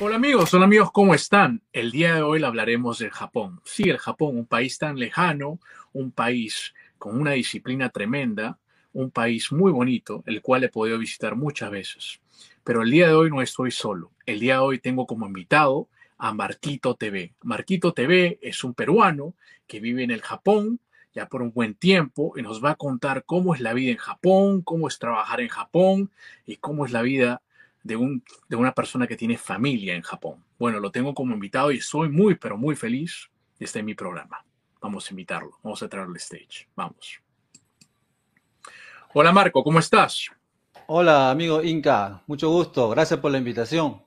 Hola amigos, hola amigos, ¿cómo están? El día de hoy hablaremos del Japón. Sí, el Japón, un país tan lejano, un país con una disciplina tremenda, un país muy bonito, el cual he podido visitar muchas veces. Pero el día de hoy no estoy solo. El día de hoy tengo como invitado a Marquito TV. Marquito TV es un peruano que vive en el Japón ya por un buen tiempo y nos va a contar cómo es la vida en Japón, cómo es trabajar en Japón y cómo es la vida de, un, de una persona que tiene familia en Japón. Bueno, lo tengo como invitado y soy muy, pero muy feliz de estar en mi programa. Vamos a invitarlo, vamos a traerle stage. Vamos. Hola Marco, ¿cómo estás? Hola amigo Inca, mucho gusto, gracias por la invitación.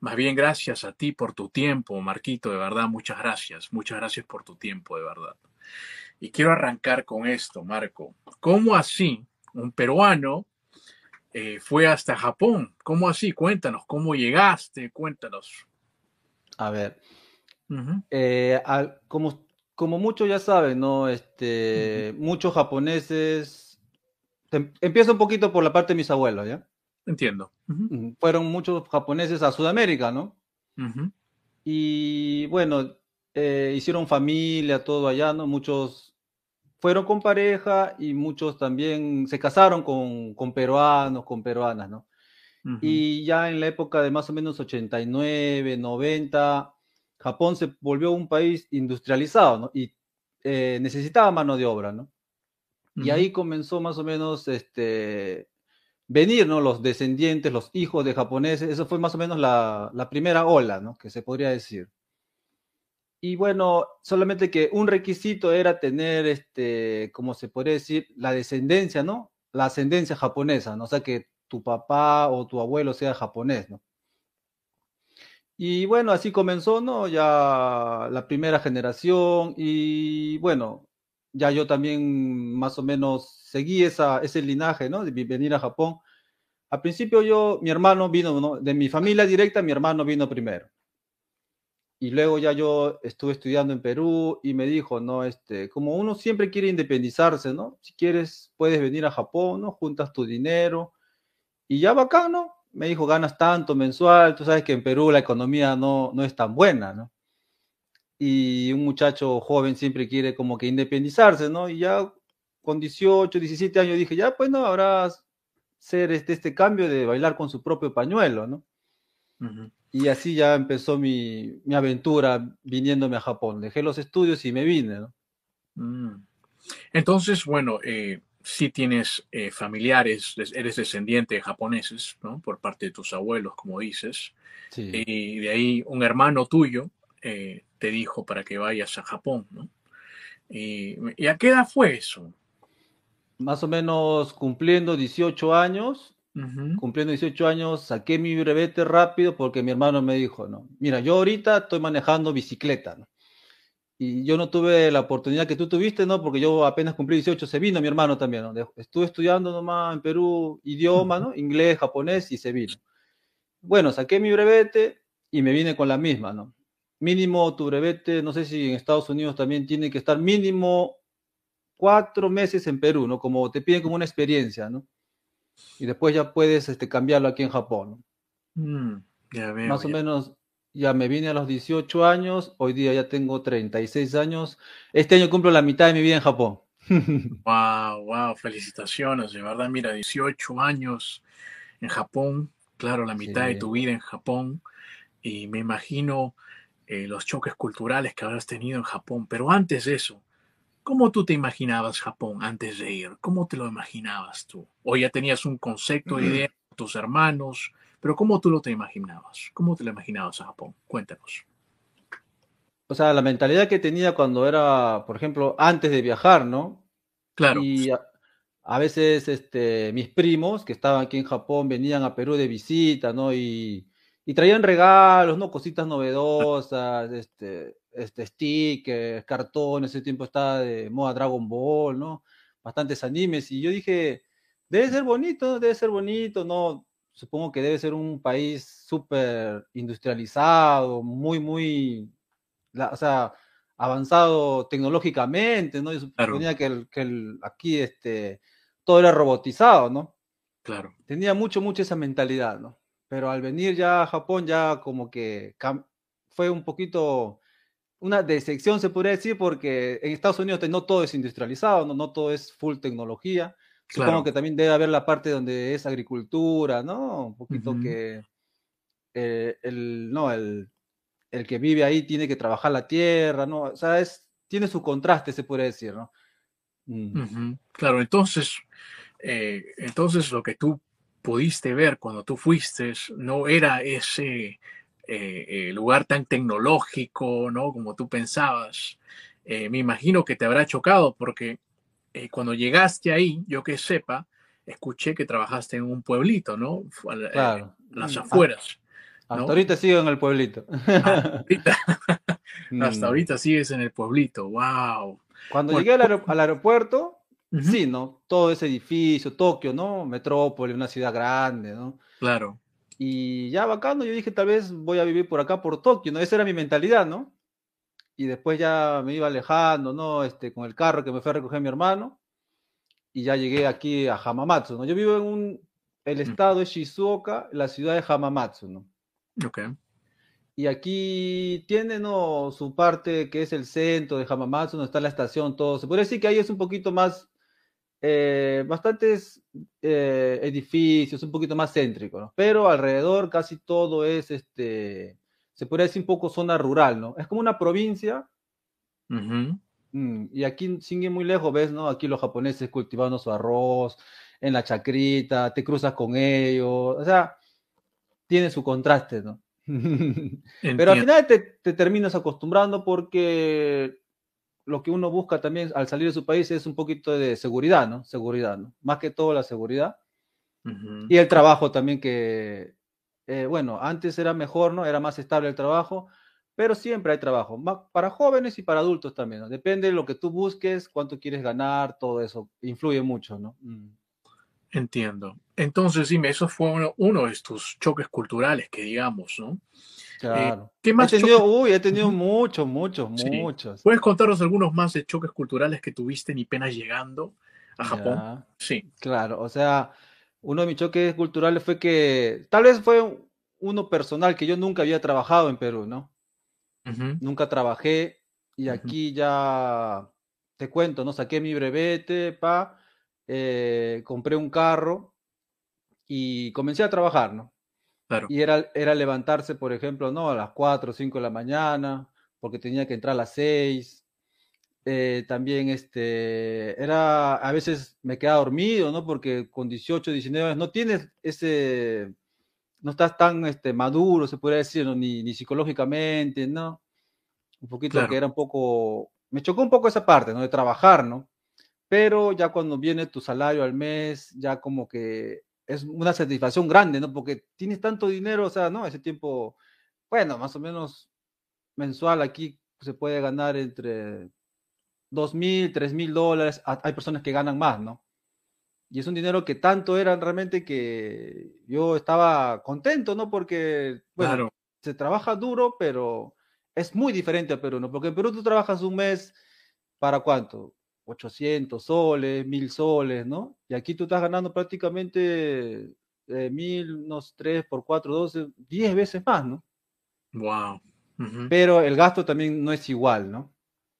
Más bien gracias a ti por tu tiempo, Marquito, de verdad, muchas gracias, muchas gracias por tu tiempo, de verdad. Y quiero arrancar con esto, Marco. ¿Cómo así un peruano eh, fue hasta Japón. ¿Cómo así? Cuéntanos, ¿cómo llegaste? Cuéntanos. A ver, eh, como, como muchos ya saben, ¿no? Este, Muchos japoneses, em, empiezo un poquito por la parte de mis abuelos, ¿ya? Entiendo. Fueron muchos japoneses a Sudamérica, ¿no? Y bueno, eh, hicieron familia, todo allá, ¿no? Muchos fueron con pareja y muchos también se casaron con, con peruanos, con peruanas, ¿no? Y ya en la época de más o menos 89, 90, Japón se volvió un país industrializado, ¿no? Y eh, necesitaba mano de obra, ¿no? Y ahí comenzó más o menos este, venir, ¿no? Los descendientes, los hijos de japoneses, eso fue más o menos la, la primera ola, ¿no? Que se podría decir. Y bueno, solamente que un requisito era tener, este, como se podría decir, la descendencia, ¿no? La ascendencia japonesa, ¿no? O sea, que tu papá o tu abuelo sea japonés, ¿no? Y bueno, así comenzó, ¿no? Ya la primera generación y bueno, ya yo también más o menos seguí esa, ese linaje, ¿no? De venir a Japón. Al principio yo, mi hermano vino, ¿no? De mi familia directa, mi hermano vino primero y luego ya yo estuve estudiando en Perú y me dijo, ¿no? Este, como uno siempre quiere independizarse, ¿no? Si quieres, puedes venir a Japón, ¿no? Juntas tu dinero y ya bacán, ¿no? Me dijo, ganas tanto mensual, tú sabes que en Perú la economía no, no es tan buena, ¿no? Y un muchacho joven siempre quiere como que independizarse, ¿no? Y ya con 18, 17 años dije, ya pues no, habrá ser este, este cambio de bailar con su propio pañuelo, ¿no? Y así ya empezó mi, aventura viniéndome a Japón. Dejé los estudios y me vine. ¿no? Mm. Entonces, bueno, eh, si tienes eh, familiares, eres descendiente de japoneses, ¿no? Por parte de tus abuelos, como dices. Y de ahí un hermano tuyo eh, te dijo para que vayas a Japón, ¿no? ¿Y a qué edad fue eso? Más o menos cumpliendo 18 años, Cumpliendo 18 años, saqué mi brevete rápido porque mi hermano me dijo, no, mira, yo ahorita estoy manejando bicicleta, ¿no? Y yo no tuve la oportunidad que tú tuviste, ¿no? Porque yo apenas cumplí 18, se vino mi hermano también, ¿no? Estuve estudiando nomás en Perú idioma, ¿no? Inglés, japonés y se vino. Bueno, saqué mi brevete y me vine con la misma, ¿no? Mínimo tu brevete, no sé si en Estados Unidos también tiene que estar mínimo cuatro meses en Perú, ¿no? Como te piden como una experiencia, ¿no? Y después ya puedes este, cambiarlo aquí en Japón. Mm, Más o menos ya me vine a los 18 años, hoy día ya tengo 36 años. Este año cumplo la mitad de mi vida en Japón. wow, wow, felicitaciones, de verdad, mira, 18 años en Japón, claro, la mitad de tu vida en Japón, y me imagino eh, los choques culturales que habrás tenido en Japón, pero antes de eso, ¿Cómo tú te imaginabas Japón antes de ir? ¿Cómo te lo imaginabas tú? O ya tenías un concepto, idea de tus hermanos, pero ¿cómo tú lo te imaginabas? ¿Cómo te lo imaginabas a Japón? Cuéntanos. O sea, la mentalidad que tenía cuando era, por ejemplo, antes de viajar, ¿no? Claro. Y a, veces este, mis primos que estaban aquí en Japón venían a Perú de visita, ¿no? Y, y traían regalos, ¿no? Cositas novedosas, este, este stickers, cartón, ese tiempo estaba de moda Dragon Ball, ¿no? Bastantes animes, y yo dije, debe ser bonito, debe ser bonito, ¿no? Supongo que debe ser un país súper industrializado, muy, muy, o sea, avanzado tecnológicamente, ¿no? Yo suponía que, el, que el, aquí este, todo era robotizado, ¿no? Claro. Tenía mucho, mucho esa mentalidad, ¿no? pero al venir ya a Japón ya como que fue un poquito una decepción, se podría decir, porque en Estados Unidos no todo es industrializado, no, no todo es full tecnología. Supongo que también debe haber la parte donde es agricultura, ¿no? Un poquito que eh, el, no, el, el, que vive ahí tiene que trabajar la tierra, ¿no? O sea, es, tiene su contraste, se puede decir, ¿no? Mm. Claro, entonces, eh, entonces lo que tú pudiste ver cuando tú fuiste no era ese eh, eh, lugar tan tecnológico, ¿no? Como tú pensabas. Eh, me imagino que te habrá chocado porque cuando llegaste ahí, yo que sepa, escuché que trabajaste en un pueblito, ¿no? Claro. las mm, afueras. Hasta ahorita sigo en el pueblito. Hasta ahorita, mm. sigues en el pueblito, wow. Cuando llegué al aeropuerto, Sí, ¿no? Todo ese edificio, Tokio, ¿no? Metrópoli, una ciudad grande, ¿no? Claro. Y ya bacano, yo dije, tal vez voy a vivir por acá, por Tokio, ¿no? Esa era mi mentalidad, ¿no? Y después ya me iba alejando, ¿no? Este, con el carro que me fue a recoger mi hermano. Y ya llegué aquí a Hamamatsu, ¿no? Yo vivo en un, el estado de Shizuoka, la ciudad de Hamamatsu, ¿no? Ok. Y aquí tiene, ¿no? Su parte que es el centro de Hamamatsu, donde está la estación, todo. Se puede decir que ahí es un poquito más eh, bastantes eh, edificios, un poquito más céntrico, ¿no? Pero alrededor casi todo es, este, se puede decir un poco zona rural, ¿no? Es como una provincia. Mm, y aquí, sin ir muy lejos, ves, ¿no? Aquí los japoneses cultivando su arroz en la chacrita, te cruzas con ellos, o sea, tiene su contraste, ¿no? Pero al final te, te terminas acostumbrando porque lo que uno busca también al salir de su país es un poquito de seguridad, ¿no? Seguridad, ¿no? Más que todo la seguridad. Y el trabajo también que, eh, bueno, antes era mejor, ¿no? Era más estable el trabajo, pero siempre hay trabajo, para jóvenes y para adultos también, ¿no? Depende de lo que tú busques, cuánto quieres ganar, todo eso influye mucho, ¿no? Mm. Entiendo. Entonces, dime, eso fue uno, uno de estos choques culturales que digamos, ¿no? Claro. ¿Qué más he tenido, uy, he tenido muchos, muchos, muchos. ¿Puedes contarnos algunos más de choques culturales que tuviste ni pena llegando a Japón? Sí. Claro, o sea, uno de mis choques culturales fue que tal vez fue uno personal que yo nunca había trabajado en Perú, ¿no? Nunca trabajé y aquí ya te cuento, ¿no? Saqué mi brevete, pa, eh, compré un carro y comencé a trabajar, ¿no? Y era, era levantarse, por ejemplo, ¿no? A las 4 o 5 de la mañana, porque tenía que entrar a las 6. Eh, también este, era, a veces me quedaba dormido, ¿no? Porque con 18, 19 no tienes ese, no estás tan este, maduro, se podría decir, ni, ni psicológicamente, ¿no? Un poquito que era un poco, me chocó un poco esa parte, ¿no? De trabajar, ¿no? Pero ya cuando viene tu salario al mes, ya como que es una satisfacción grande, ¿no? Porque tienes tanto dinero, o sea, ¿no? Ese tiempo, bueno, más o menos mensual aquí se puede ganar entre dos mil, tres mil dólares. Hay personas que ganan más, ¿no? Y es un dinero que tanto era realmente que yo estaba contento, ¿no? Porque, bueno, se trabaja duro, pero es muy diferente a Perú, ¿no? Porque en Perú tú trabajas un mes, ¿para cuánto? 800 soles, 1000 soles, ¿no? Y aquí tú estás ganando prácticamente eh, 1000, unos 3 por 4, 12, 10 veces más, ¿no? Wow. Pero el gasto también no es igual, ¿no?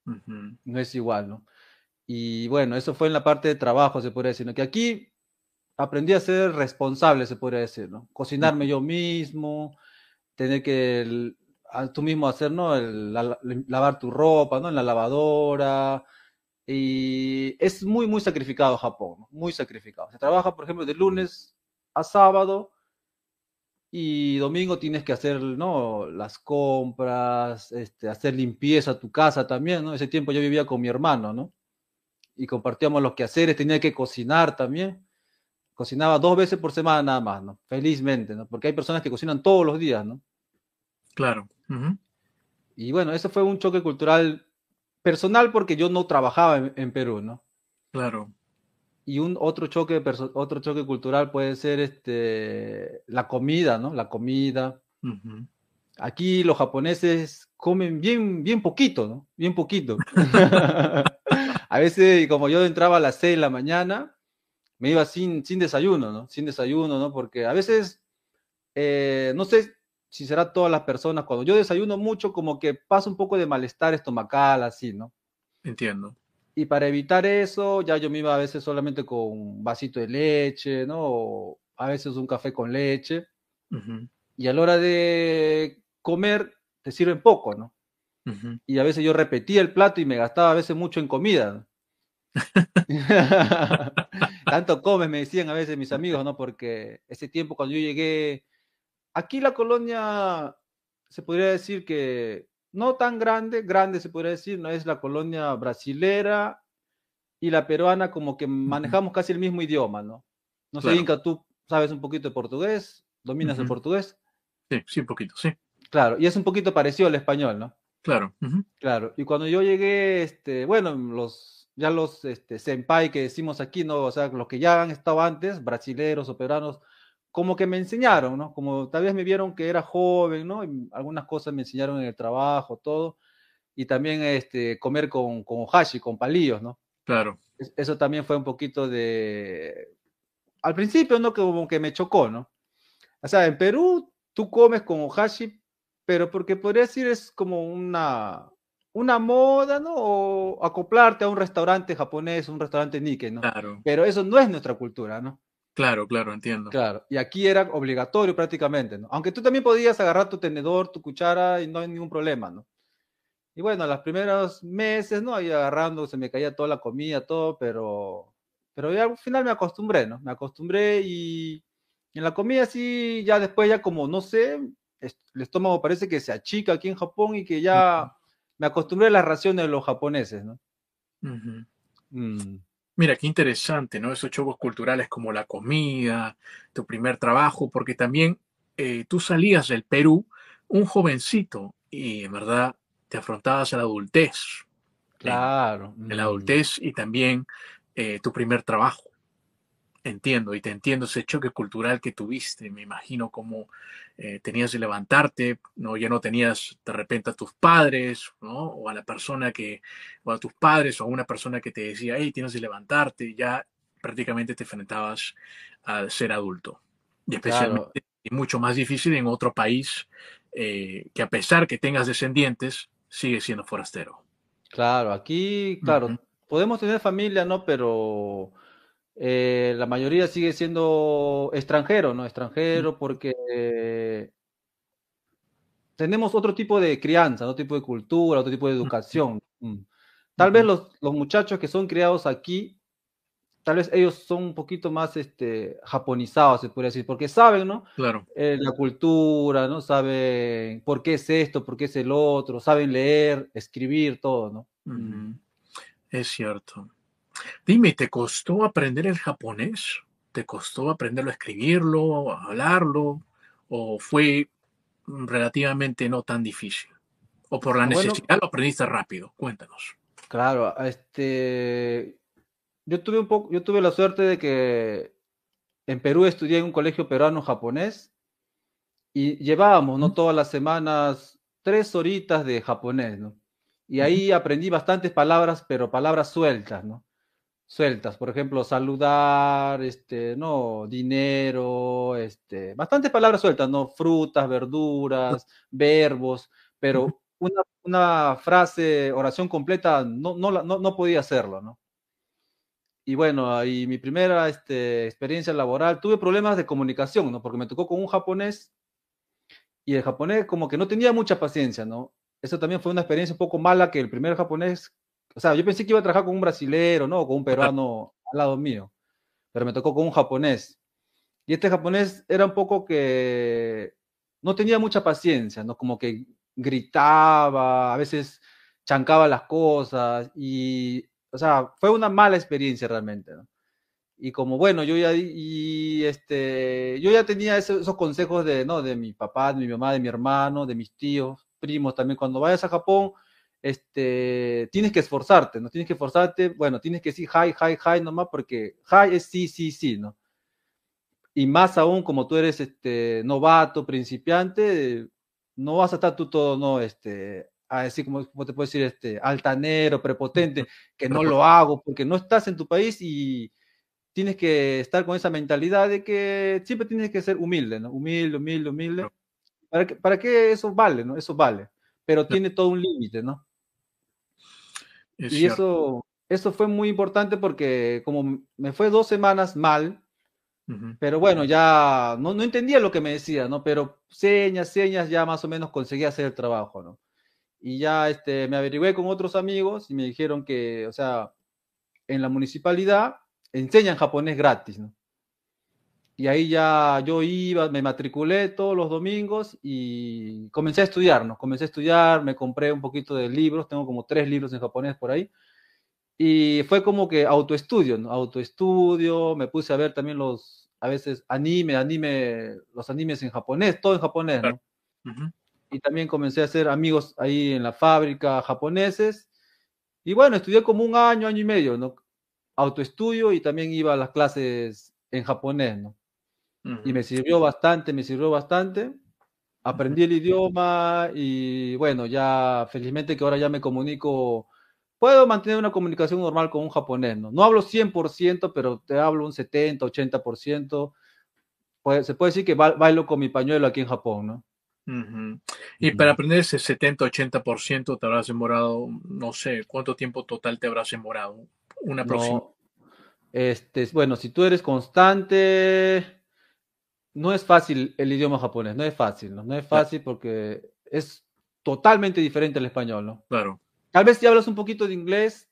No es igual, ¿no? Y bueno, eso fue en la parte de trabajo, se podría decir, ¿no? Que aquí aprendí a ser responsable, se podría decir, ¿no? Cocinarme yo mismo, tener que tú mismo hacer, ¿no? El, lavar tu ropa, ¿no? En la lavadora, y es muy, muy sacrificado Japón, muy sacrificado. Se trabaja, por ejemplo, de lunes a sábado y domingo tienes que hacer, ¿no? Las compras, este, hacer limpieza a tu casa también, ¿no? Ese tiempo yo vivía con mi hermano, ¿no? Y compartíamos los quehaceres, tenía que cocinar también. cocinaba dos veces por semana nada más, ¿no? Felizmente, ¿no? Porque hay personas que cocinan todos los días, ¿no? Claro. Y bueno, eso fue un choque cultural personal porque yo no trabajaba en, Perú, ¿no? Claro. Y un otro choque, otro choque cultural puede ser este, la comida, ¿no? La comida. Aquí los japoneses comen bien, bien poquito, ¿no? Bien poquito. a veces, como yo entraba a las 6 de la mañana, me iba sin, sin desayuno, ¿no? Sin desayuno, ¿no? Porque a veces, eh, no sé si será todas las personas, cuando yo desayuno mucho, como que pasa un poco de malestar estomacal, así, ¿no? Entiendo. Y para evitar eso, ya yo me iba a veces solamente con un vasito de leche, ¿no? O a veces un café con leche. Y a la hora de comer te sirven poco, ¿no? Y a veces yo repetía el plato y me gastaba a veces mucho en comida. Tanto comes, me decían a veces mis amigos, ¿no? Porque ese tiempo cuando yo llegué, aquí la colonia se podría decir que no tan grande, grande se podría decir, no es la colonia brasilera y la peruana como que manejamos casi el mismo idioma, ¿no? No sé, Inca, tú sabes un poquito de portugués, dominas el portugués. Sí, sí, un poquito, sí. Claro, y es un poquito parecido al español, ¿no? Claro. Claro, y cuando yo llegué, este, bueno, los, ya los este, senpai que decimos aquí, ¿no? O sea, los que ya han estado antes, brasileros o peruanos, como que me enseñaron, ¿no? Como tal vez me vieron que era joven, ¿no? Y algunas cosas me enseñaron en el trabajo, todo. Y también este, comer con, con ohashi, con palillos, ¿no? Claro. Eso también fue un poquito de... Al principio, ¿no? Como que me chocó, ¿no? O sea, en Perú tú comes con ohashi, pero porque podría decir es como una, una moda, ¿no? O acoplarte a un restaurante japonés, un restaurante Nikkei, ¿no? Claro. Pero eso no es nuestra cultura, ¿no? Claro, claro, entiendo. Claro, y aquí era obligatorio prácticamente, ¿no? Aunque tú también podías agarrar tu tenedor, tu cuchara y no hay ningún problema, ¿no? Y bueno, los primeros meses, ¿no? Ahí agarrando, se me caía toda la comida, todo, pero, pero ya al final me acostumbré, ¿no? Me acostumbré y en la comida sí, ya después ya como, no sé, el estómago parece que se achica aquí en Japón y que ya me acostumbré a las raciones de los japoneses, ¿no? Mm. Mira, qué interesante, ¿no? Esos choques culturales como la comida, tu primer trabajo, porque también eh, tú salías del Perú un jovencito y en verdad te afrontabas a la adultez. Claro. En, la adultez y también eh, tu primer trabajo. Entiendo, y te entiendo ese choque cultural que tuviste. Me imagino cómo eh, tenías que levantarte, ¿no? Ya no tenías de repente a tus padres, ¿no? O a la persona que, o a tus padres, o a una persona que te decía, hey, tienes que levantarte, ya prácticamente te enfrentabas al ser adulto. Y especialmente, y mucho más difícil en otro país eh, que a pesar que tengas descendientes, sigue siendo forastero. Claro, aquí, claro, podemos tener familia, ¿no? Pero eh, la mayoría sigue siendo extranjero, ¿no? Extranjero porque tenemos otro tipo de crianza, otro tipo de cultura, otro tipo de educación. Mm. Tal vez los, muchachos que son criados aquí, tal vez ellos son un poquito más este, japonizados, se podría decir, porque saben, ¿no? Claro. Eh, la cultura, ¿no? Saben por qué es esto, por qué es el otro, saben leer, escribir, todo, ¿no? Mm. Es cierto. Dime, ¿te costó aprender el japonés? ¿Te costó aprenderlo a escribirlo, a hablarlo? ¿O fue relativamente no tan difícil? ¿O por la necesidad lo aprendiste rápido? Cuéntanos. Claro, este, yo tuve un poco, yo tuve la suerte de que en Perú estudié en un colegio peruano japonés y llevábamos, ¿no? Todas las semanas tres horitas de japonés, ¿no? Y ahí aprendí bastantes palabras, pero palabras sueltas, ¿no? Sueltas, por ejemplo, saludar, este, no, dinero, este, bastantes palabras sueltas, ¿no? Frutas, verduras, verbos, pero una, una frase, oración completa, no, no, no, no podía hacerlo, ¿no? Y bueno, ahí mi primera este, experiencia laboral, tuve problemas de comunicación, ¿no? Porque me tocó con un japonés y el japonés como que no tenía mucha paciencia, ¿no? Eso también fue una experiencia un poco mala que el primer japonés o sea, yo pensé que iba a trabajar con un brasilero, ¿no? con un peruano al lado mío, pero me tocó con un japonés. Y este japonés era un poco que no tenía mucha paciencia, ¿no? Como que gritaba, a veces chancaba las cosas y, o sea, fue una mala experiencia realmente, ¿no? Y como bueno, yo ya, y este, yo ya tenía esos, consejos de, ¿no? de mi papá, de mi mamá, de mi hermano, de mis tíos, primos también. Cuando vayas a Japón, este, tienes que esforzarte, ¿no? Tienes que esforzarte, bueno, tienes que decir hi, hi, hi nomás, porque hi es sí, sí, sí, ¿no? Y más aún como tú eres este, novato, principiante, no vas a estar tú todo, ¿no? Este, así como, te puedo decir, este, altanero, prepotente, que no lo hago, porque no estás en tu país y tienes que estar con esa mentalidad de que siempre tienes que ser humilde, ¿no? Humilde, humilde, humilde. ¿Para que, para que eso vale, ¿no? Eso vale, pero tiene todo un límite, ¿no? Y eso, eso fue muy importante porque como me fue dos semanas mal, pero bueno, ya no, no, entendía lo que me decía, ¿no? Pero señas, señas, ya más o menos conseguí hacer el trabajo, ¿no? Y ya este, me averigué con otros amigos y me dijeron que, o sea, en la municipalidad enseñan japonés gratis, ¿no? Y ahí ya yo iba, me matriculé todos los domingos y comencé a estudiar, ¿no? Comencé a estudiar, me compré un poquito de libros, tengo como tres libros en japonés por ahí. Y fue como que autoestudio, ¿no? Autoestudio, me puse a ver también los, a veces anime, anime, los animes en japonés, todo en japonés, ¿no? Y también comencé a hacer amigos ahí en la fábrica japoneses. Y bueno, estudié como un año, año y medio, ¿no? Autoestudio y también iba a las clases en japonés, ¿no? Y me sirvió bastante, me sirvió bastante. Aprendí el idioma y bueno, ya felizmente que ahora ya me comunico, puedo mantener una comunicación normal con un japonés, ¿no? No hablo 100%, pero te hablo un 70, 80%. Pues, se puede decir que bailo con mi pañuelo aquí en Japón, ¿no? Y para aprender ese 70-80% te habrás demorado, no sé, ¿cuánto tiempo total te habrás demorado? Una próxima. este, bueno, si tú eres constante, no es fácil el idioma japonés, no es fácil, ¿no? No es fácil porque es totalmente diferente al español, ¿no? Claro. Tal vez si hablas un poquito de inglés,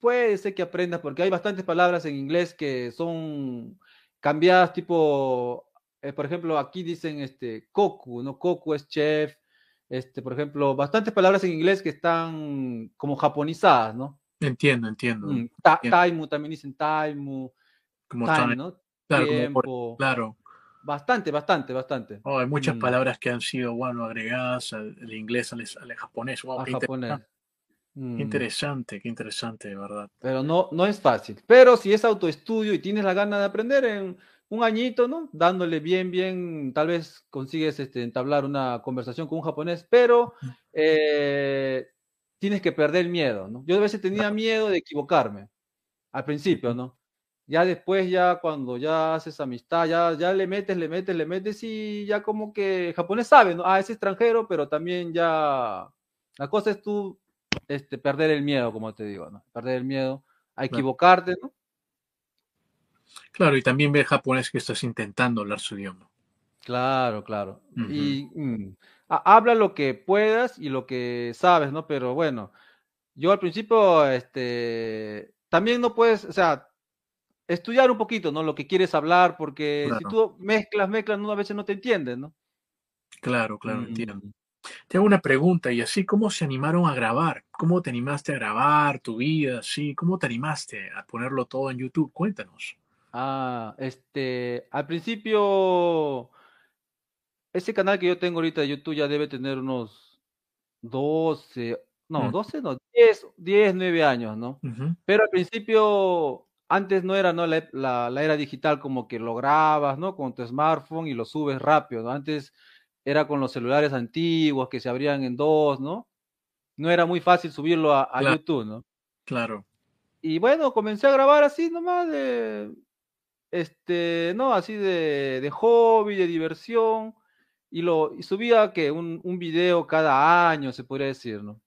puede ser que aprendas, porque hay bastantes palabras en inglés que son cambiadas, tipo, eh, por ejemplo, aquí dicen este, koku, ¿no? Koku es chef, este, por ejemplo, bastantes palabras en inglés que están como japonizadas, ¿no? Entiendo, entiendo. Mm, taimu, también dicen taimu, como time, ¿no? Claro, claro. Bastante, bastante, bastante. Oh, hay muchas mm. palabras que han sido, bueno, agregadas al, inglés, al, japonés. qué japonés. Mm. Interesante. qué interesante, de verdad. Pero no, no es fácil. Pero si es autoestudio y tienes la gana de aprender en un añito, ¿no? Dándole bien, bien, tal vez consigues este, entablar una conversación con un japonés, pero eh, tienes que perder el miedo, ¿no? Yo a veces tenía miedo de equivocarme al principio, ¿no? Ya después, ya cuando ya haces amistad, ya, ya le metes, le metes, le metes y ya como que el japonés sabe, ¿no? Ah, es extranjero, pero también ya la cosa es tú este, perder el miedo, como te digo, ¿no? Perder el miedo a equivocarte, ¿no? Claro, y también ver japonés que estás intentando hablar su idioma. Claro, claro. Y mm, habla lo que puedas y lo que sabes, ¿no? Pero bueno, yo al principio, este, también no puedes, o sea, estudiar un poquito, ¿no? Lo que quieres hablar, porque si tú mezclas, mezclas, ¿no? a veces no te entiendes, ¿no? Claro, claro, entiendo. Mm. Te hago una pregunta, y así, ¿cómo se animaron a grabar? ¿Cómo te animaste a grabar tu vida? Sí, ¿cómo te animaste a ponerlo todo en YouTube? Cuéntanos. Ah, este, al principio, ese canal que yo tengo ahorita de YouTube ya debe tener unos 12, no, 12, no, 10, 10 9 años, ¿no? Pero al principio antes no era ¿no? La, era digital como que lo grabas ¿no? con tu smartphone y lo subes rápido. ¿no? Antes era con los celulares antiguos que se abrían en dos, ¿no? No era muy fácil subirlo a, YouTube, ¿no? Claro. Y bueno, comencé a grabar así nomás de, este, no, así de, de hobby, de diversión, y lo y subía que un, un video cada año, se podría decir, ¿no?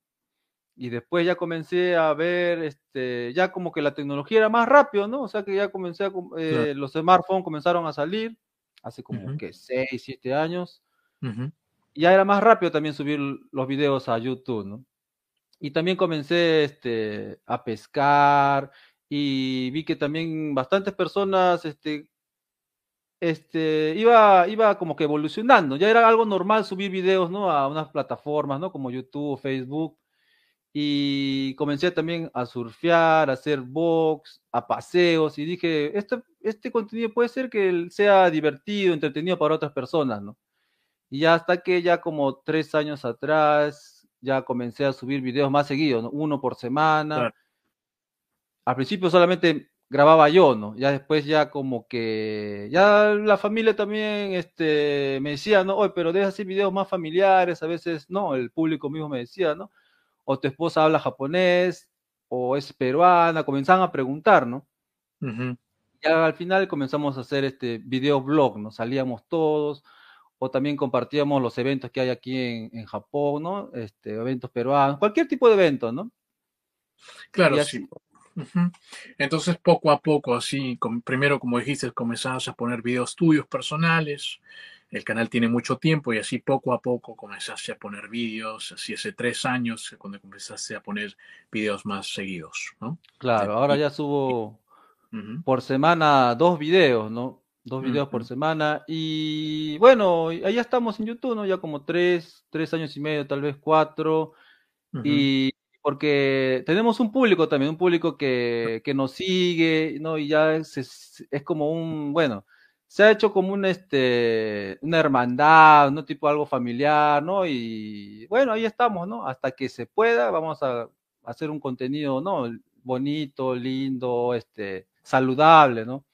Y después ya comencé a ver, este, ya como que la tecnología era más rápido, ¿no? O sea que ya comencé a, eh, los smartphones comenzaron a salir hace como que 6, 7 años. Y ya era más rápido también subir los videos a YouTube, ¿no? Y también comencé este, a pescar y vi que también bastantes personas este, este, iba, iba como que evolucionando. Ya era algo normal subir videos, ¿no? A unas plataformas, ¿no? Como YouTube, Facebook y comencé también a surfear, a hacer box, a paseos y dije, este, este contenido puede ser que sea divertido, entretenido para otras personas, ¿no? Y ya hasta que ya como tres años atrás ya comencé a subir videos más seguidos, ¿no? uno por semana. Al principio solamente grababa yo, ¿no? Ya después ya como que, ya la familia también este, me decía, ¿no? Oye, pero deja hacer videos más familiares, a veces, no, el público mismo me decía, ¿no? O tu esposa habla japonés, o es peruana, comenzaban a preguntar, ¿no? Y al final comenzamos a hacer este video blog, ¿no? Salíamos todos, o también compartíamos los eventos que hay aquí en, Japón, ¿no? Este, eventos peruanos, cualquier tipo de evento, ¿no? Claro, sí. Entonces, poco a poco, así, primero, como dijiste, comenzabas a poner videos tuyos personales. El canal tiene mucho tiempo y así poco a poco comenzaste a poner videos. Así hace tres años cuando comenzaste a poner videos más seguidos, ¿no? Claro, ahora ya subo por semana dos videos, ¿no? Dos videos por semana. Y bueno, allá estamos en YouTube, ¿no? Ya como tres, tres años y medio, tal vez cuatro. Y porque tenemos un público también, un público que, que nos sigue, ¿no? Y ya es, es, como un, bueno, se ha hecho como un, este, una hermandad, ¿no? Tipo algo familiar, ¿no? Y bueno, ahí estamos, ¿no? Hasta que se pueda, vamos a hacer un contenido, ¿no? Bonito, lindo, este, saludable, ¿no?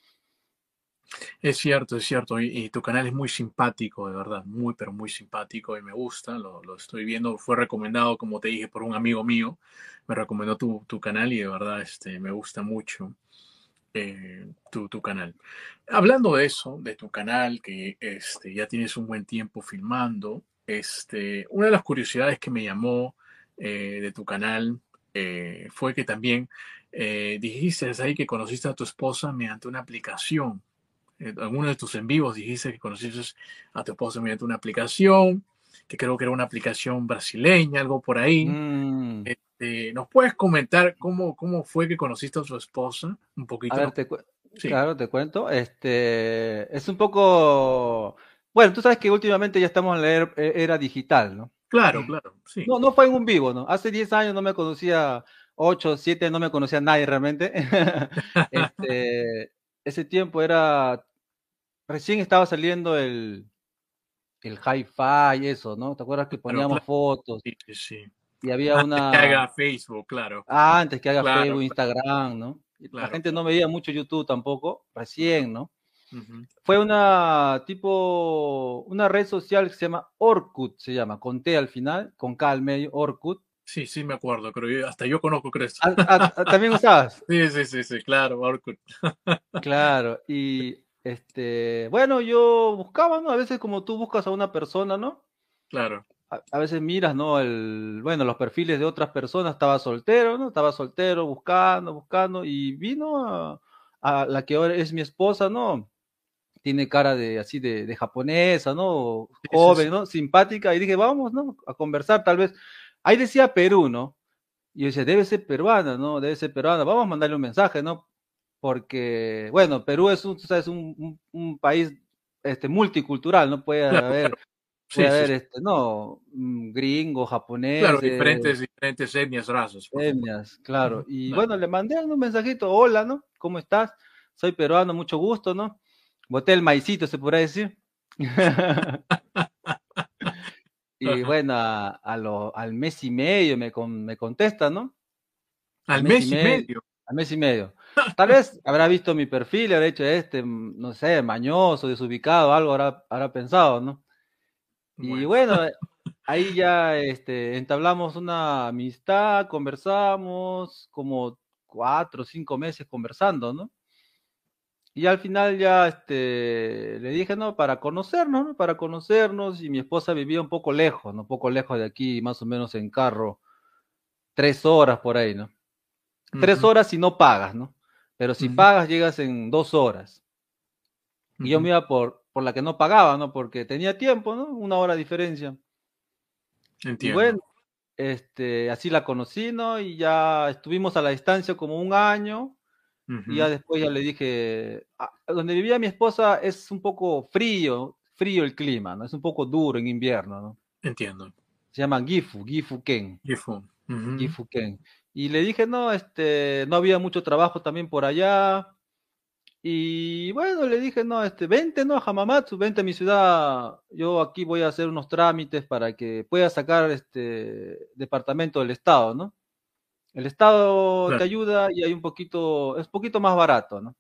Es cierto, es cierto. Y, tu canal es muy simpático, de verdad, muy, pero muy simpático y me gusta. Lo, estoy viendo. Fue recomendado, como te dije, por un amigo mío. Me recomendó tu, canal y de verdad este, me gusta mucho eh, tu, canal. Hablando de eso, de tu canal, que este, ya tienes un buen tiempo filmando, este, una de las curiosidades que me llamó eh, de tu canal eh, fue que también dijiste ahí que conociste a tu esposa mediante una aplicación en alguno de tus en vivos dijiste que conociste a tu esposa mediante una aplicación, que creo que era una aplicación brasileña, algo por ahí. Mm. Este, ¿Nos puedes comentar cómo, cómo fue que conociste a tu esposa? Un poquito. Claro, te cuento. Este, es un poco... Bueno, tú sabes que últimamente ya estamos en la er, e, era digital, ¿no? Claro, claro, sí. No, no fue en un vivo, ¿no? Hace 10 años no me conocía, 8, 7 no me conocía nadie realmente. este, ese tiempo era, recién estaba saliendo el, el hi-fi, eso, ¿no? ¿Te acuerdas que poníamos fotos? Sí, sí. Y había antes una... que haga Facebook, claro. Ah, antes que haga Facebook, Instagram, ¿no? La gente no veía mucho YouTube tampoco, recién, ¿no? Fue una tipo, una red social que se llama Orkut, se llama, con T al final, con K al medio, Orkut. Sí, sí, me acuerdo, creo hasta yo conozco, ¿crees? Ah, ah, ah, ¿También usabas? sí, sí, sí, sí, claro, Orkut. claro, y este, bueno, yo buscaba, ¿no? A veces como tú buscas a una persona, ¿no? Claro. A, veces miras, ¿no? El, bueno, los perfiles de otras personas, estaba soltero, ¿no? Estaba soltero, buscando, buscando, y vino a, la que ahora es mi esposa, ¿no? Tiene cara de así de, japonesa, ¿no? Joven, ¿no? Simpática, y dije, vamos, ¿no? A conversar, tal vez Ahí decía Perú, ¿no? Y yo decía, debe ser peruana, ¿no? Debe ser peruana. Vamos a mandarle un mensaje, ¿no? Porque, bueno, Perú es un, ¿sabes? un, un, país este, multicultural, ¿no? Puede haber, puede haber este, no, mm, gringo, japonés. Claro, diferentes, diferentes etnias, razas. Etnias, claro. Y bueno, le mandé un mensajito, hola, ¿no? ¿Cómo estás? Soy peruano, mucho gusto, ¿no? Boté el maicito, se podrá decir. Y bueno, a, lo, al mes y medio me, me contesta, ¿no? Al, mes, y medio, Al mes y medio. Tal vez habrá visto mi perfil, habrá hecho este, mm, no sé, mañoso, desubicado, algo habrá, habrá pensado, ¿no? Y bueno, ahí ya este, entablamos una amistad, conversamos como cuatro o cinco meses conversando, ¿no? Y al final ya este, le dije, no, para conocernos, ¿no? Para conocernos. Y mi esposa vivía un poco lejos, ¿no? Un poco lejos de aquí, más o menos en carro. Tres horas por ahí, ¿no? Tres horas si no pagas, ¿no? Pero si pagas, llegas en dos horas. Y yo me iba por, por la que no pagaba, ¿no? Porque tenía tiempo, ¿no? Una hora de diferencia. Entiendo. Y bueno, este, así la conocí, ¿no? Y ya estuvimos a la distancia como un año y ya después ya le dije, ah, donde vivía mi esposa es un poco frío, frío el clima, ¿no? Es un poco duro en invierno, ¿no? Entiendo. Se llama Gifu, Gifu Ken. Gifu. Y le dije, no, este, no había mucho trabajo también por allá. Y bueno, le dije, no, este, vente, ¿no? A Hamamatsu, vente a mi ciudad. Yo aquí voy a hacer unos trámites para que pueda sacar este departamento del Estado, ¿no? El Estado te ayuda y hay un poquito, es un poquito más barato, ¿no?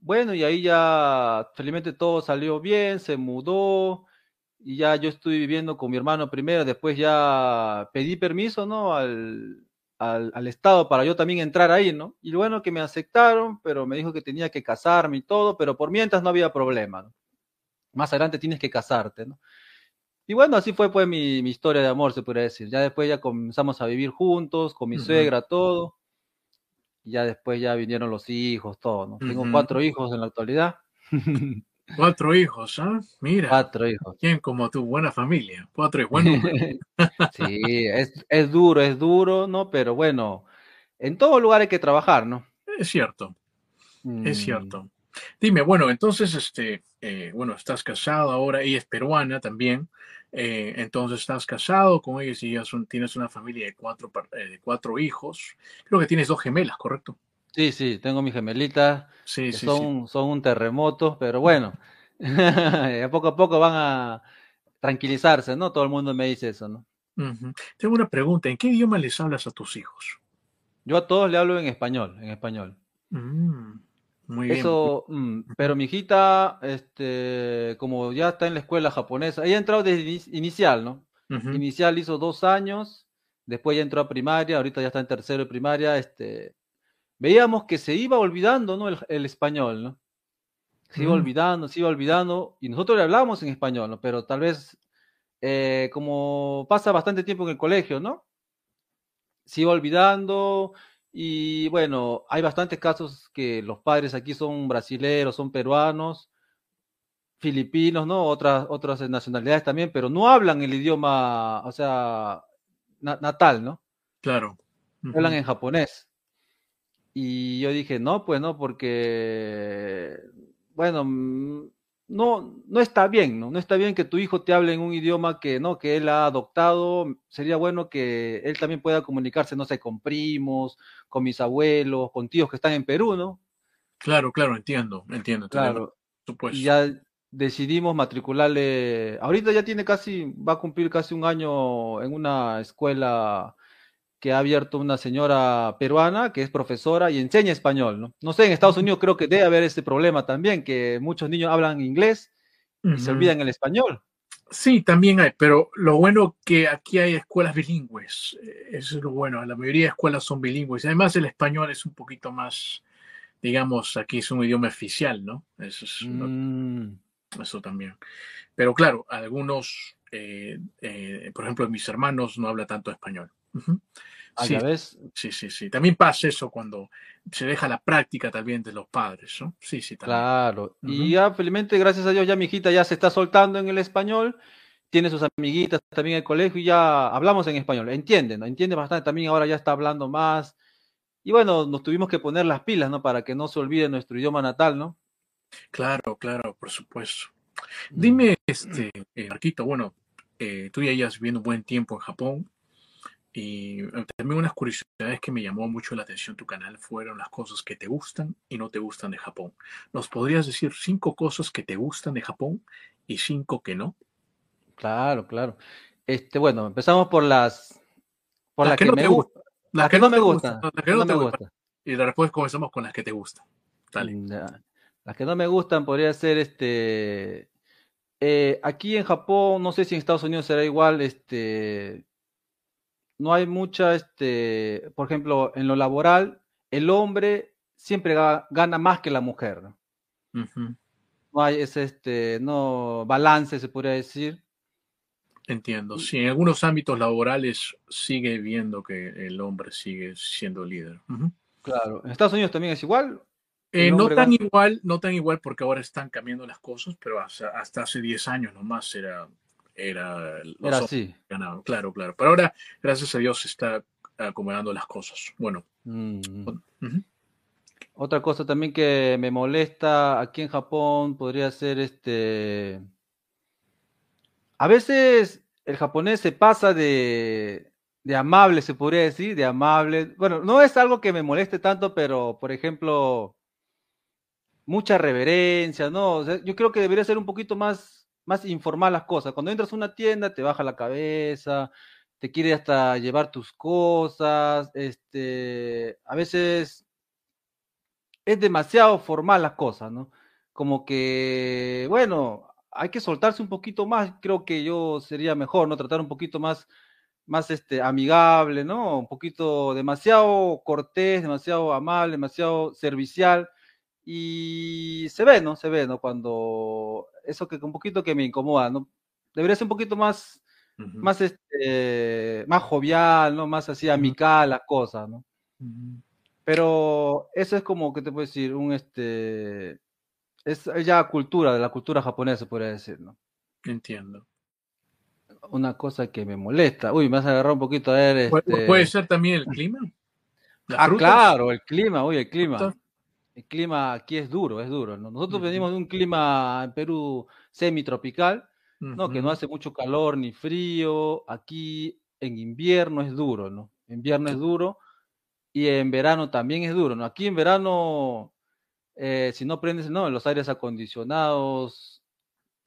Bueno, y ahí ya felizmente todo salió bien, se mudó y ya yo estoy viviendo con mi hermano primero, después ya pedí permiso, ¿no? Al, al, Estado para yo también entrar ahí, ¿no? Y bueno, que me aceptaron, pero me dijo que tenía que casarme y todo, pero por mientras no había problema, ¿no? Más adelante tienes que casarte, ¿no? Y bueno, así fue pues mi, historia de amor, se podría decir. Ya después ya comenzamos a vivir juntos, con mi suegra, todo. Y ya después ya vinieron los hijos, todo, ¿no? Tengo cuatro hijos en la actualidad. Cuatro hijos, ¿ah? Mira. Cuatro hijos. ¿Quién como tu buena familia? Cuatro hijos. Bueno. sí, es, duro, es duro, ¿no? Pero bueno, en todo lugar hay que trabajar, ¿no? Es cierto. Es mm. cierto. Dime, bueno, entonces, este, eh, bueno, estás casado ahora, ella es peruana también. Eh, entonces estás casado con ella y ya tienes una familia de cuatro, eh, de cuatro hijos. Creo que tienes dos gemelas, ¿correcto? Sí, sí, tengo mis gemelitas. Sí, sí, son, son un terremoto, pero bueno, a poco a poco van a tranquilizarse, ¿no? Todo el mundo me dice eso, ¿no? Tengo una pregunta, ¿en qué idioma les hablas a tus hijos? Yo a todos le hablo en español, en español. Mm, muy bien. Eso, mm, pero mi hijita, este, como ya está en la escuela japonesa, ella ha entrado desde inicial, ¿no? Inicial hizo dos años, después ya entró a primaria, ahorita ya está en tercero de primaria, este, veíamos que se iba olvidando, ¿no? El, español, ¿no? Se iba mm. olvidando, se iba olvidando, y nosotros le hablábamos en español, ¿no? Pero tal vez, eh, como pasa bastante tiempo en el colegio, ¿no? Se iba olvidando, y bueno, hay bastantes casos que los padres aquí son brasileños, son peruanos, filipinos, ¿no? Otras, otras nacionalidades también, pero no hablan el idioma, o sea, natal, ¿no? Claro. Hablan en japonés. Y yo dije, no, pues no, porque, bueno, mm, no, no está bien, ¿no? No está bien que tu hijo te hable en un idioma que, ¿no? Que él ha adoptado. Sería bueno que él también pueda comunicarse, no sé, con primos, con mis abuelos, con tíos que están en Perú, ¿no? Claro, claro, entiendo, entiendo. Claro. Y ya decidimos matricularle, ahorita ya tiene casi, va a cumplir casi un año en una escuela que ha abierto una señora peruana que es profesora y enseña español, ¿no? No sé, en Estados Unidos creo que debe haber este problema también, que muchos niños hablan inglés y se olvidan el español. Sí, también hay, pero lo bueno que aquí hay escuelas bilingües, eh, eso es lo bueno, la mayoría de escuelas son bilingües, además el español es un poquito más, digamos, aquí es un idioma oficial, ¿no? Eso, es, mm. eso también. Pero claro, algunos, eh, eh, por ejemplo, mis hermanos no hablan tanto español. Sí, Sí, sí, sí. También pasa eso cuando se deja la práctica también de los padres, ¿no? Sí, sí, también. Claro. Y ya, felizmente, gracias a Dios, ya mi hijita ya se está soltando en el español, tiene sus amiguitas también en el colegio y ya hablamos en español. Entienden, ¿no? Entiende bastante. También ahora ya está hablando más. Y bueno, nos tuvimos que poner las pilas, ¿no? Para que no se olvide nuestro idioma natal, ¿no? Claro, claro, por supuesto. Dime, este, eh, Marquito, bueno, eh, tú ya llevas viviendo un buen tiempo en Japón. Y eh, también unas curiosidades que me llamó mucho la atención tu canal fueron las cosas que te gustan y no te gustan de Japón. ¿Nos podrías decir cinco cosas que te gustan de Japón y cinco que no? Claro, claro. Este, bueno, empezamos por las por las, que, no me gustan. Las, que, no me gustan. Las que no, me gustan. Y después comenzamos con las que te gustan. Dale. Mm, las que no me gustan podría ser este eh, aquí en Japón, no sé si en Estados Unidos será igual, este no hay mucha, este, por ejemplo, en lo laboral, el hombre siempre gana más que la mujer. No hay ese este, no, balance, se podría decir. Entiendo. Sí, en algunos ámbitos laborales sigue viendo que el hombre sigue siendo líder. Claro. ¿En Estados Unidos también es igual? Eh, no tan igual, no tan igual porque ahora están cambiando las cosas, pero hasta, hasta hace 10 años nomás era era, era así. Claro, claro. Pero ahora, gracias a Dios, se está acomodando las cosas. Bueno. Mm. Otra cosa también que me molesta aquí en Japón podría ser este. A veces el japonés se pasa de, de amable, se podría decir, de amable. Bueno, no es algo que me moleste tanto, pero por ejemplo, mucha reverencia, ¿no? yo creo que debería ser un poquito más, más informal las cosas. Cuando entras a una tienda, te baja la cabeza, te quiere hasta llevar tus cosas, este, a veces es demasiado formal las cosas, ¿no? Como que, bueno, hay que soltarse un poquito más, creo que yo sería mejor, ¿no? Tratar un poquito más, más este, amigable, ¿no? Un poquito demasiado cortés, demasiado amable, demasiado servicial. Y se ve, ¿no? Se ve, ¿no? Cuando eso que un poquito que me incomoda, ¿no? Debería ser un poquito más, más, este, más jovial, ¿no? Más así amical las cosas, ¿no? Pero eso es como, ¿qué te puedo decir? Un, este, es ya cultura, de la cultura japonesa, podría decir, ¿no? Entiendo. Una cosa que me molesta. Uy, me has agarrado un poquito a ver. ¿Puede este ser también el clima? Ah, claro, el clima, uy, el clima. El clima aquí es duro, es duro. Nosotros venimos de un clima en Perú semitropical, ¿no? Que no hace mucho calor ni frío. Aquí en invierno es duro, ¿no? En invierno es duro y en verano también es duro, ¿no? Aquí en verano eh, si no prendes no, los aires acondicionados,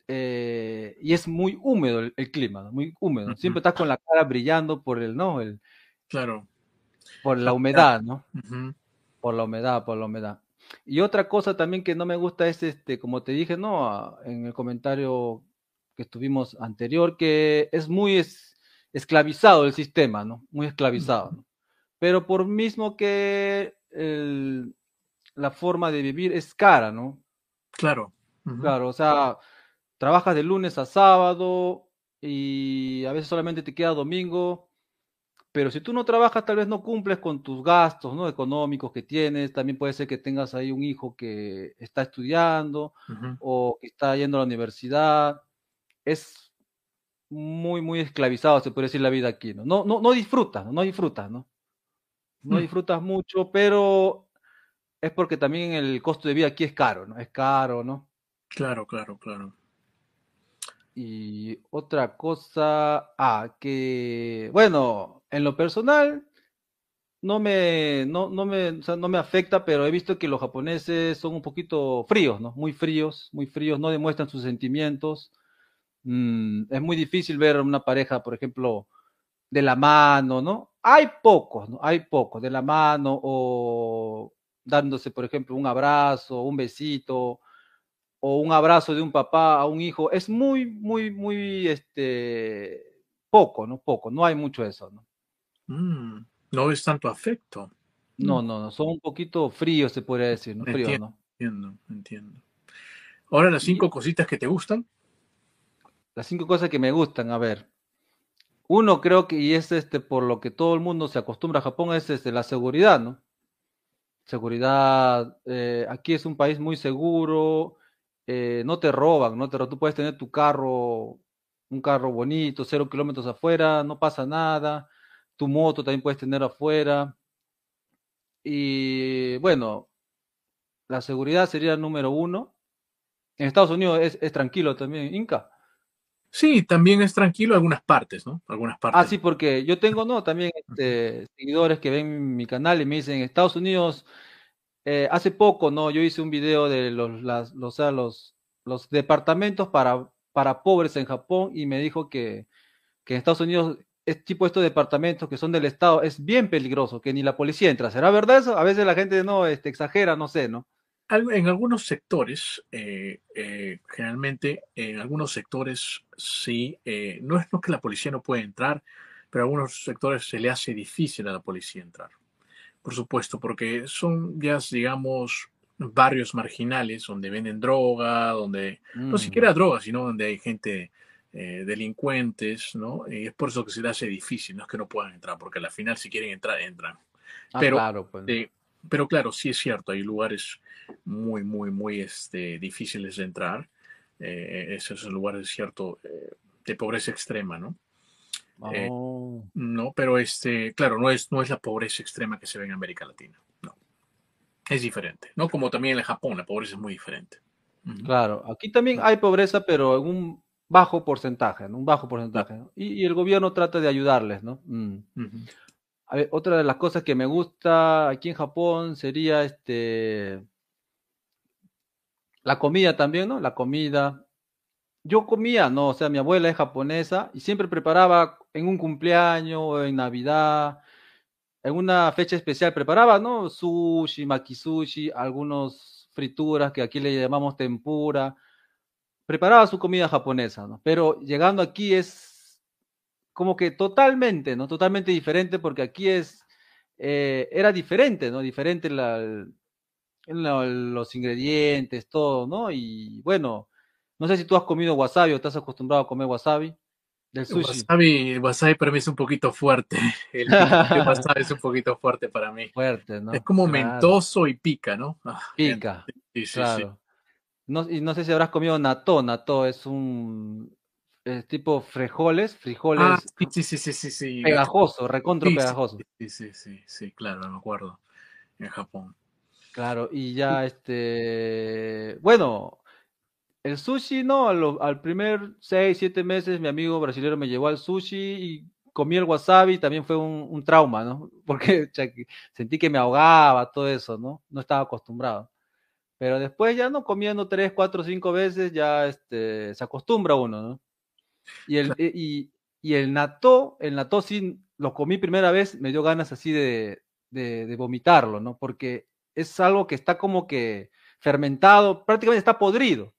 eh, y es muy húmedo el, clima, muy húmedo. Siempre estás con la cara brillando por el, ¿no? El, claro. Por la humedad, ¿no? Por la humedad, por la humedad. Y otra cosa también que no me gusta es, este, como te dije, ¿no? En el comentario que estuvimos anterior, que es muy esclavizado el sistema, ¿no? Muy esclavizado, ¿no? Pero por mismo que el, la forma de vivir es cara, ¿no? Claro. Claro, o sea, trabajas de lunes a sábado y a veces solamente te queda domingo, pero si tú no trabajas tal vez no cumples con tus gastos, ¿no? Económicos que tienes, también puede ser que tengas ahí un hijo que está estudiando o que está yendo a la universidad. Es muy, muy esclavizado, se puede decir, la vida aquí, ¿no? No, no, no disfrutas, ¿no? No disfrutas, ¿no? No mm. disfrutas mucho, pero es porque también el costo de vida aquí es caro, ¿no? Es caro, ¿no? Claro, claro, claro. Y otra cosa, ah, que, bueno, en lo personal, no me, no, no me, no me afecta, pero he visto que los japoneses son un poquito fríos, ¿no? Muy fríos, muy fríos, no demuestran sus sentimientos. Mm, es muy difícil ver una pareja, por ejemplo, de la mano, ¿no? Hay pocos, ¿no? Hay pocos, de la mano o dándose, por ejemplo, un abrazo, un besito, o un abrazo de un papá a un hijo, es muy, muy, muy, este, poco, ¿no? Poco, no hay mucho eso, ¿no? Mm, no es tanto afecto. No, mm. no, no, son un poquito fríos, se podría decir, ¿no? Frío, entiendo, ¿no? Entiendo, entiendo. Ahora, las cinco cositas que te gustan. Las cinco cosas que me gustan, a ver. Uno creo que, y es este, por lo que todo el mundo se acostumbra a Japón, es este, la seguridad, ¿no? seguridad, eh, aquí es un país muy seguro, eh, no te roban, no te tú puedes tener tu carro, un carro bonito, cero kilómetros afuera, no pasa nada, tu moto también puedes tener afuera. Y bueno, la seguridad sería el número uno. En Estados Unidos es, es tranquilo también, Inca. Sí, también es tranquilo algunas partes, ¿no? Algunas ah, partes. Ah, sí, porque yo tengo, no, también este, seguidores que ven mi canal y me dicen, Estados Unidos, eh, hace poco, ¿no? Yo hice un video de los, las, los, los, departamentos para, para pobres en Japón y me dijo que, que en Estados Unidos es tipo estos departamentos que son del Estado es bien peligroso, que ni la policía entra. ¿Será verdad eso? A veces la gente no este, exagera, no sé, ¿no? en algunos sectores, eh, eh, generalmente en algunos sectores sí, eh, no es no que la policía no puede entrar, pero en algunos sectores se le hace difícil a la policía entrar. Por supuesto, porque son ya, digamos, barrios marginales donde venden droga, donde no mm. siquiera droga, sino donde hay gente delincuentes, ¿no? Y es por eso que se le hace difícil, no es que no puedan entrar, porque al final si quieren entrar, entran. Ah, pero, claro, pues. pero claro, sí es cierto, hay lugares muy, muy, muy este, difíciles de entrar. Eh, esos lugares, cierto, eh, de pobreza extrema, ¿no? Eh, oh. no, pero este, claro, no es, no es la pobreza extrema que se ve en América Latina, no. Es diferente, ¿no? Como también en Japón, la pobreza es muy diferente. Claro, aquí también hay pobreza, pero en un bajo porcentaje, ¿no? Un bajo porcentaje. Y, el gobierno trata de ayudarles, ¿no? Mm. A ver, otra de las cosas que me gusta aquí en Japón sería este la comida también, ¿no? La comida. Yo comía, ¿no? O sea, mi abuela es japonesa y siempre preparaba en un cumpleaños en Navidad, en una fecha especial, preparaba, ¿no? Sushi, makisushi, algunos frituras que aquí le llamamos tempura preparaba su comida japonesa, ¿no? Pero llegando aquí es como que totalmente, ¿no? Totalmente diferente porque aquí es, eh, era diferente, ¿no? Diferente los ingredientes, todo, ¿no? Y bueno, no sé si tú has comido wasabi o estás acostumbrado a comer wasabi. Del sushi. Wasabi, wasabi para mí es un poquito fuerte. El, wasabi es un poquito fuerte para mí. Fuerte, ¿no? Es como mentoso y pica, ¿no? Ah, pica. Sí, sí, claro. No, y no sé si habrás comido nató. Nató es un tipo frijoles, frijoles. Ah, sí, sí, sí, sí, sí. Pegajoso, recontra pegajoso. Sí, sí, sí, sí, claro, me acuerdo. En Japón. Claro, y ya este. Bueno, el sushi, ¿no? Al, primer seis, siete meses, mi amigo brasileño me llevó al sushi y comí el wasabi, también fue un, un trauma, ¿no? Porque sentí que me ahogaba, todo eso, ¿no? No estaba acostumbrado. Pero después ya no comiendo tres, cuatro, cinco veces, ya este, se acostumbra uno, ¿no? Y el, y, y el nató, el nató sí lo comí primera vez, me dio ganas así de, de, vomitarlo, ¿no? Porque es algo que está como que fermentado, prácticamente está podrido.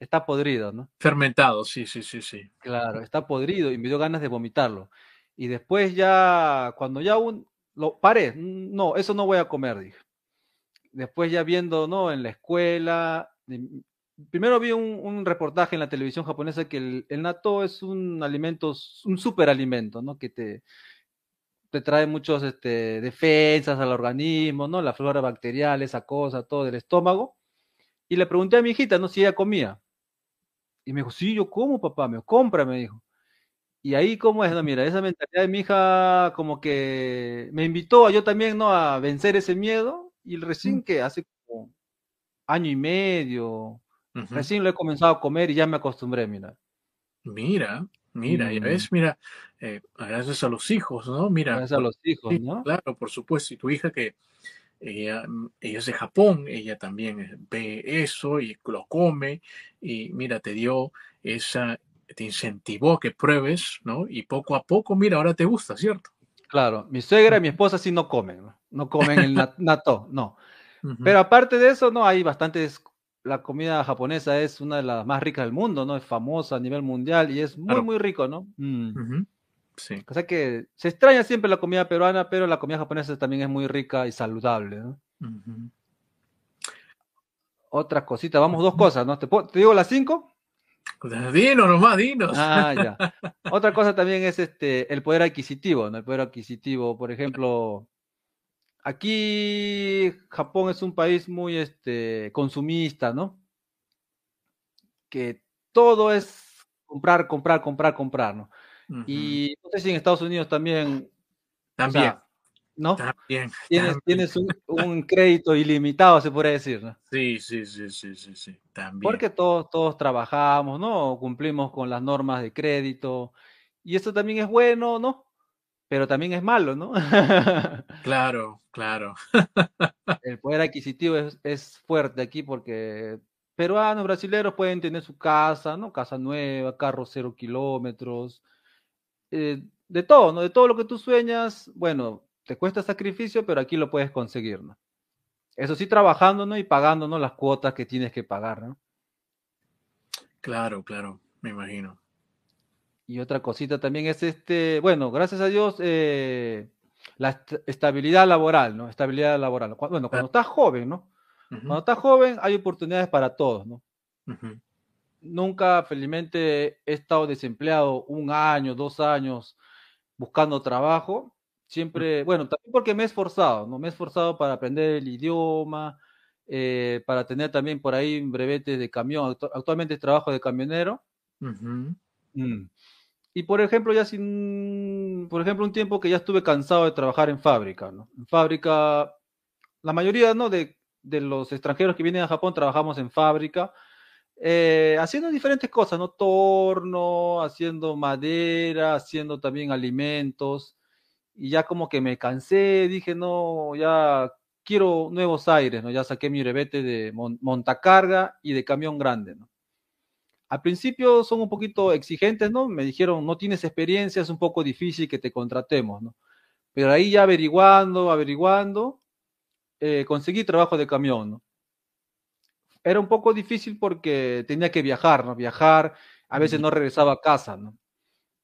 Está podrido, ¿no? Fermentado, sí, sí, sí, sí. Claro, está podrido y me dio ganas de vomitarlo. Y después ya, cuando ya un, lo paré, no, eso no voy a comer, dije después ya viendo, ¿no? En la escuela, primero vi un, reportaje en la televisión japonesa que el, el natto es un alimento, un superalimento, ¿no? Que te, te trae muchos este, defensas al organismo, ¿no? La flora bacterial, esa cosa, todo del estómago. Y le pregunté a mi hijita, ¿no? Si ella comía. Y me dijo, sí, yo como, papá, me compra, me dijo. Y ahí, ¿cómo es? No, mira, esa mentalidad de mi hija como que me invitó a yo también, ¿no? A vencer ese miedo y recién que hace como año y medio, recién lo he comenzado a comer y ya me acostumbré, mira. Mira, mira, ya ves, mira, eh, gracias a los hijos, ¿no? Mira. Gracias a los hijos, ¿no? Claro, por supuesto. Y tu hija que ella, ella es de Japón, ella también eh, ve eso y lo come y mira, te dio esa, te incentivó a que pruebes, ¿no? Y poco a poco, mira, ahora te gusta, ¿cierto? Claro, mi suegra y mi esposa sí no comen, no, comen el natto, no. Pero aparte de eso, no, hay bastantes, la comida japonesa es una de las más ricas del mundo, ¿no? Es famosa a nivel mundial y es muy, muy rico, ¿no? Mm. Sí. O sea que se extraña siempre la comida peruana, pero la comida japonesa también es muy rica y saludable, ¿no? Otra cosita, vamos dos cosas, ¿no? ¿Te, ¿Te, digo las cinco? Dinos nomás, dinos. Ah, ya. Otra cosa también es este el poder adquisitivo, ¿no? El poder adquisitivo, por ejemplo, aquí Japón es un país muy este consumista, ¿no? Que todo es comprar, comprar, comprar, comprar, ¿no? Y no sé si en Estados Unidos también. También. ¿no? Tienes, tienes un, crédito ilimitado, se puede decir, ¿no? Sí, sí, sí, sí, sí, sí, también. Porque todos, todos trabajamos, ¿no? Cumplimos con las normas de crédito. Y esto también es bueno, ¿no? Pero también es malo, ¿no? claro, claro. El poder adquisitivo es, fuerte aquí porque peruanos, brasileños pueden tener su casa, ¿no? Casa nueva, carro cero kilómetros, eh, de todo, ¿no? De todo lo que tú sueñas, bueno, te cuesta sacrificio, pero aquí lo puedes conseguir, ¿no? Eso sí, trabajando, ¿no? Y pagando, ¿no? Las cuotas que tienes que pagar, ¿no? Claro, claro, me imagino. Y otra cosita también es este, bueno, gracias a Dios, eh, la estabilidad laboral, ¿no? Estabilidad laboral. Bueno, cuando estás joven, ¿no? Cuando estás joven hay oportunidades para todos, ¿no? Nunca, felizmente, he estado desempleado un año, dos años buscando trabajo Siempre, bueno, también porque me he esforzado, ¿no? Me he esforzado para aprender el idioma, eh, para tener también por ahí brevetes de camión. Actualmente trabajo de camionero. Mm. Y por ejemplo, ya sin, por ejemplo, un tiempo que ya estuve cansado de trabajar en fábrica, ¿no? En fábrica, la mayoría, ¿no? De, de los extranjeros que vienen a Japón trabajamos en fábrica. Eh, haciendo diferentes cosas, ¿no? Torno, haciendo madera, haciendo también alimentos. Y ya como que me cansé, dije, no, ya quiero nuevos aires, ¿no? Ya saqué mi brevete de montacarga y de camión grande, ¿no? Al principio son un poquito exigentes, ¿no? Me dijeron, no tienes experiencia, es un poco difícil que te contratemos, ¿no? Pero ahí ya averiguando, averiguando, eh, conseguí trabajo de camión, ¿no? Era un poco difícil porque tenía que viajar, ¿no? Viajar, a veces no regresaba a casa, ¿no?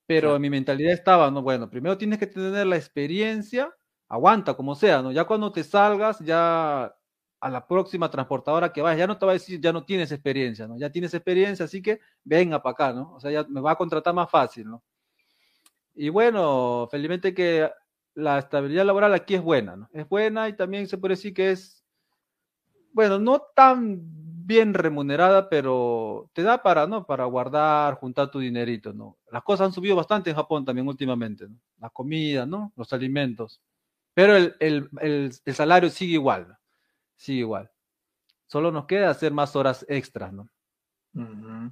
Pero mi mentalidad estaba, ¿no? Bueno, primero tienes que tener la experiencia, aguanta como sea, ¿no? Ya cuando te salgas, ya a la próxima transportadora que vayas, ya no te va a decir, ya no tienes experiencia, ¿no? Ya tienes experiencia, así que venga para acá, ¿no? O sea, ya me va a contratar más fácil, ¿no? Y bueno, felizmente que la estabilidad laboral aquí es buena, ¿no? Es buena y también se puede decir que es, bueno, no tan bien remunerada, pero te da para, ¿no? Para guardar, juntar tu dinerito, ¿no? Las cosas han subido bastante en Japón también últimamente, ¿no? La comida, ¿no? Los alimentos. Pero el, el, el, salario sigue igual, sigue igual. Solo nos queda hacer más horas extras, ¿no? Mm.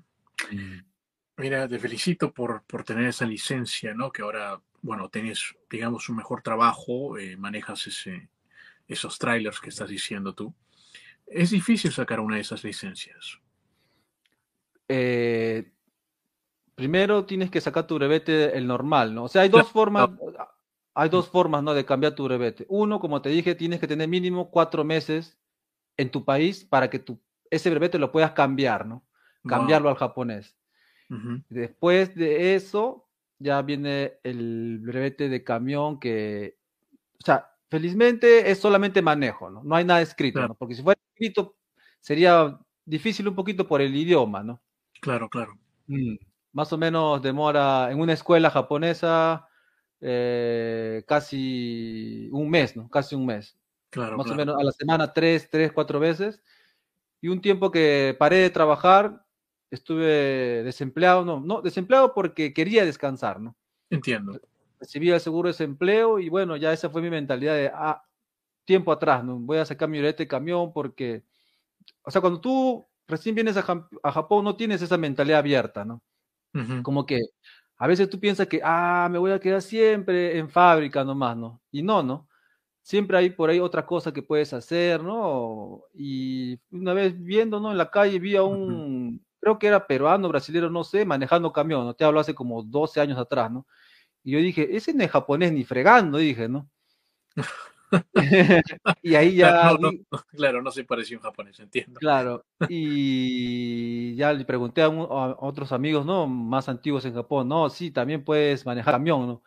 Mira, te felicito por, por tener esa licencia, ¿no? Que ahora, bueno, tenés, digamos, un mejor trabajo, eh, manejas ese, esos trailers que estás diciendo tú. Es difícil sacar una de esas licencias. Eh, primero tienes que sacar tu brevete el normal, ¿no? O sea, hay dos formas, hay dos formas, ¿no? De cambiar tu brevete. Uno, como te dije, tienes que tener mínimo cuatro meses en tu país para que tu, ese brevete lo puedas cambiar, ¿no? Cambiarlo al japonés. Después de eso, ya viene el brevete de camión que, o sea, felizmente es solamente manejo, ¿no? No hay nada escrito, ¿no? Porque si fuera escrito sería difícil un poquito por el idioma, ¿no? Claro, claro. Mm, más o menos demora en una escuela japonesa eh, casi un mes, ¿no? Casi un mes. Claro. Más o menos a la semana tres, tres, cuatro veces. Y un tiempo que paré de trabajar, estuve desempleado, no, no, desempleado porque quería descansar, ¿no? Entiendo. Recibí el seguro de desempleo y bueno, ya esa fue mi mentalidad de, ah, tiempo atrás, ¿no? Voy a sacar mi de camión porque, o sea, cuando tú recién vienes a, a Japón no tienes esa mentalidad abierta, ¿no? Como que a veces tú piensas que, ah, me voy a quedar siempre en fábrica nomás, ¿no? Y no, ¿no? Siempre hay por ahí otra cosa que puedes hacer, ¿no? Y una vez viendo, ¿no? En la calle vi a un, creo que era peruano, brasilero, no sé, manejando camión, ¿no? Te hablo hace como 12 años atrás, ¿no? Y yo dije, ese no es japonés ni fregando, dije, ¿no? y ahí ya. claro, no se pareció un japonés, entiendo. Claro, y ya le pregunté a, otros amigos, ¿no? Más antiguos en Japón, no, sí, también puedes manejar camión, ¿no?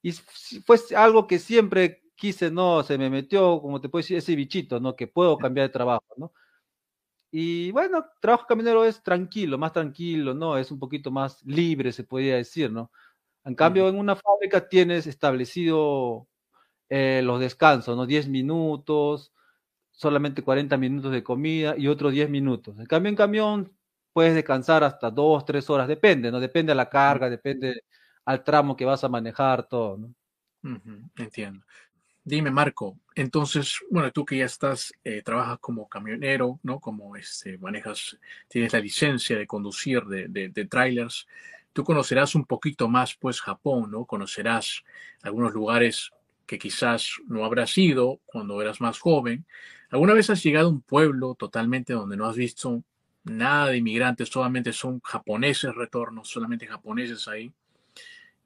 Y fue algo que siempre quise, ¿no? Se me metió, como te puedo decir, ese bichito, ¿no? Que puedo cambiar de trabajo, ¿no? Y bueno, trabajo camionero es tranquilo, más tranquilo, ¿no? Es un poquito más libre, se podría decir, ¿no? En cambio, en una fábrica tienes establecido eh, los descansos, ¿no? 10 minutos, solamente 40 minutos de comida y otros 10 minutos. En cambio, en camión puedes descansar hasta 2, 3 horas, depende, ¿no? Depende de la carga, depende al tramo que vas a manejar, todo, ¿no? entiendo. Dime, Marco, entonces, bueno, tú que ya estás, eh, trabajas como camionero, ¿no? Como este, manejas, tienes la licencia de conducir de, de, de trailers, tú conocerás un poquito más, pues, Japón, ¿no? Conocerás algunos lugares que quizás no habrás ido cuando eras más joven. ¿Alguna vez has llegado a un pueblo totalmente donde no has visto nada de inmigrantes, solamente son japoneses retornos, solamente japoneses ahí?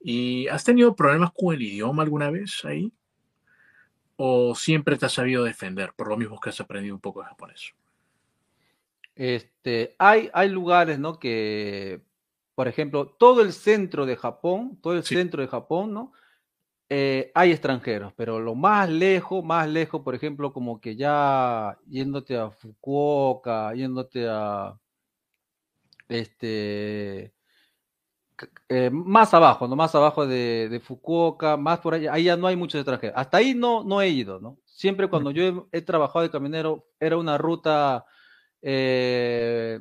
¿Y has tenido problemas con el idioma alguna vez ahí? ¿O siempre te has sabido defender por lo mismo que has aprendido un poco de japonés? Este, hay, hay lugares, ¿no? Que, por ejemplo, todo el centro de Japón, todo el centro de Japón, ¿no? Eh, hay extranjeros, pero lo más lejos, más lejos, por ejemplo, como que ya yéndote a Fukuoka, yéndote a este eh, más abajo, ¿no? Más abajo de, Fukuoka, más por allá, ahí ya no hay muchos extranjeros. Hasta ahí no, no he ido, ¿no? Siempre cuando yo he, trabajado de camionero era una ruta eh,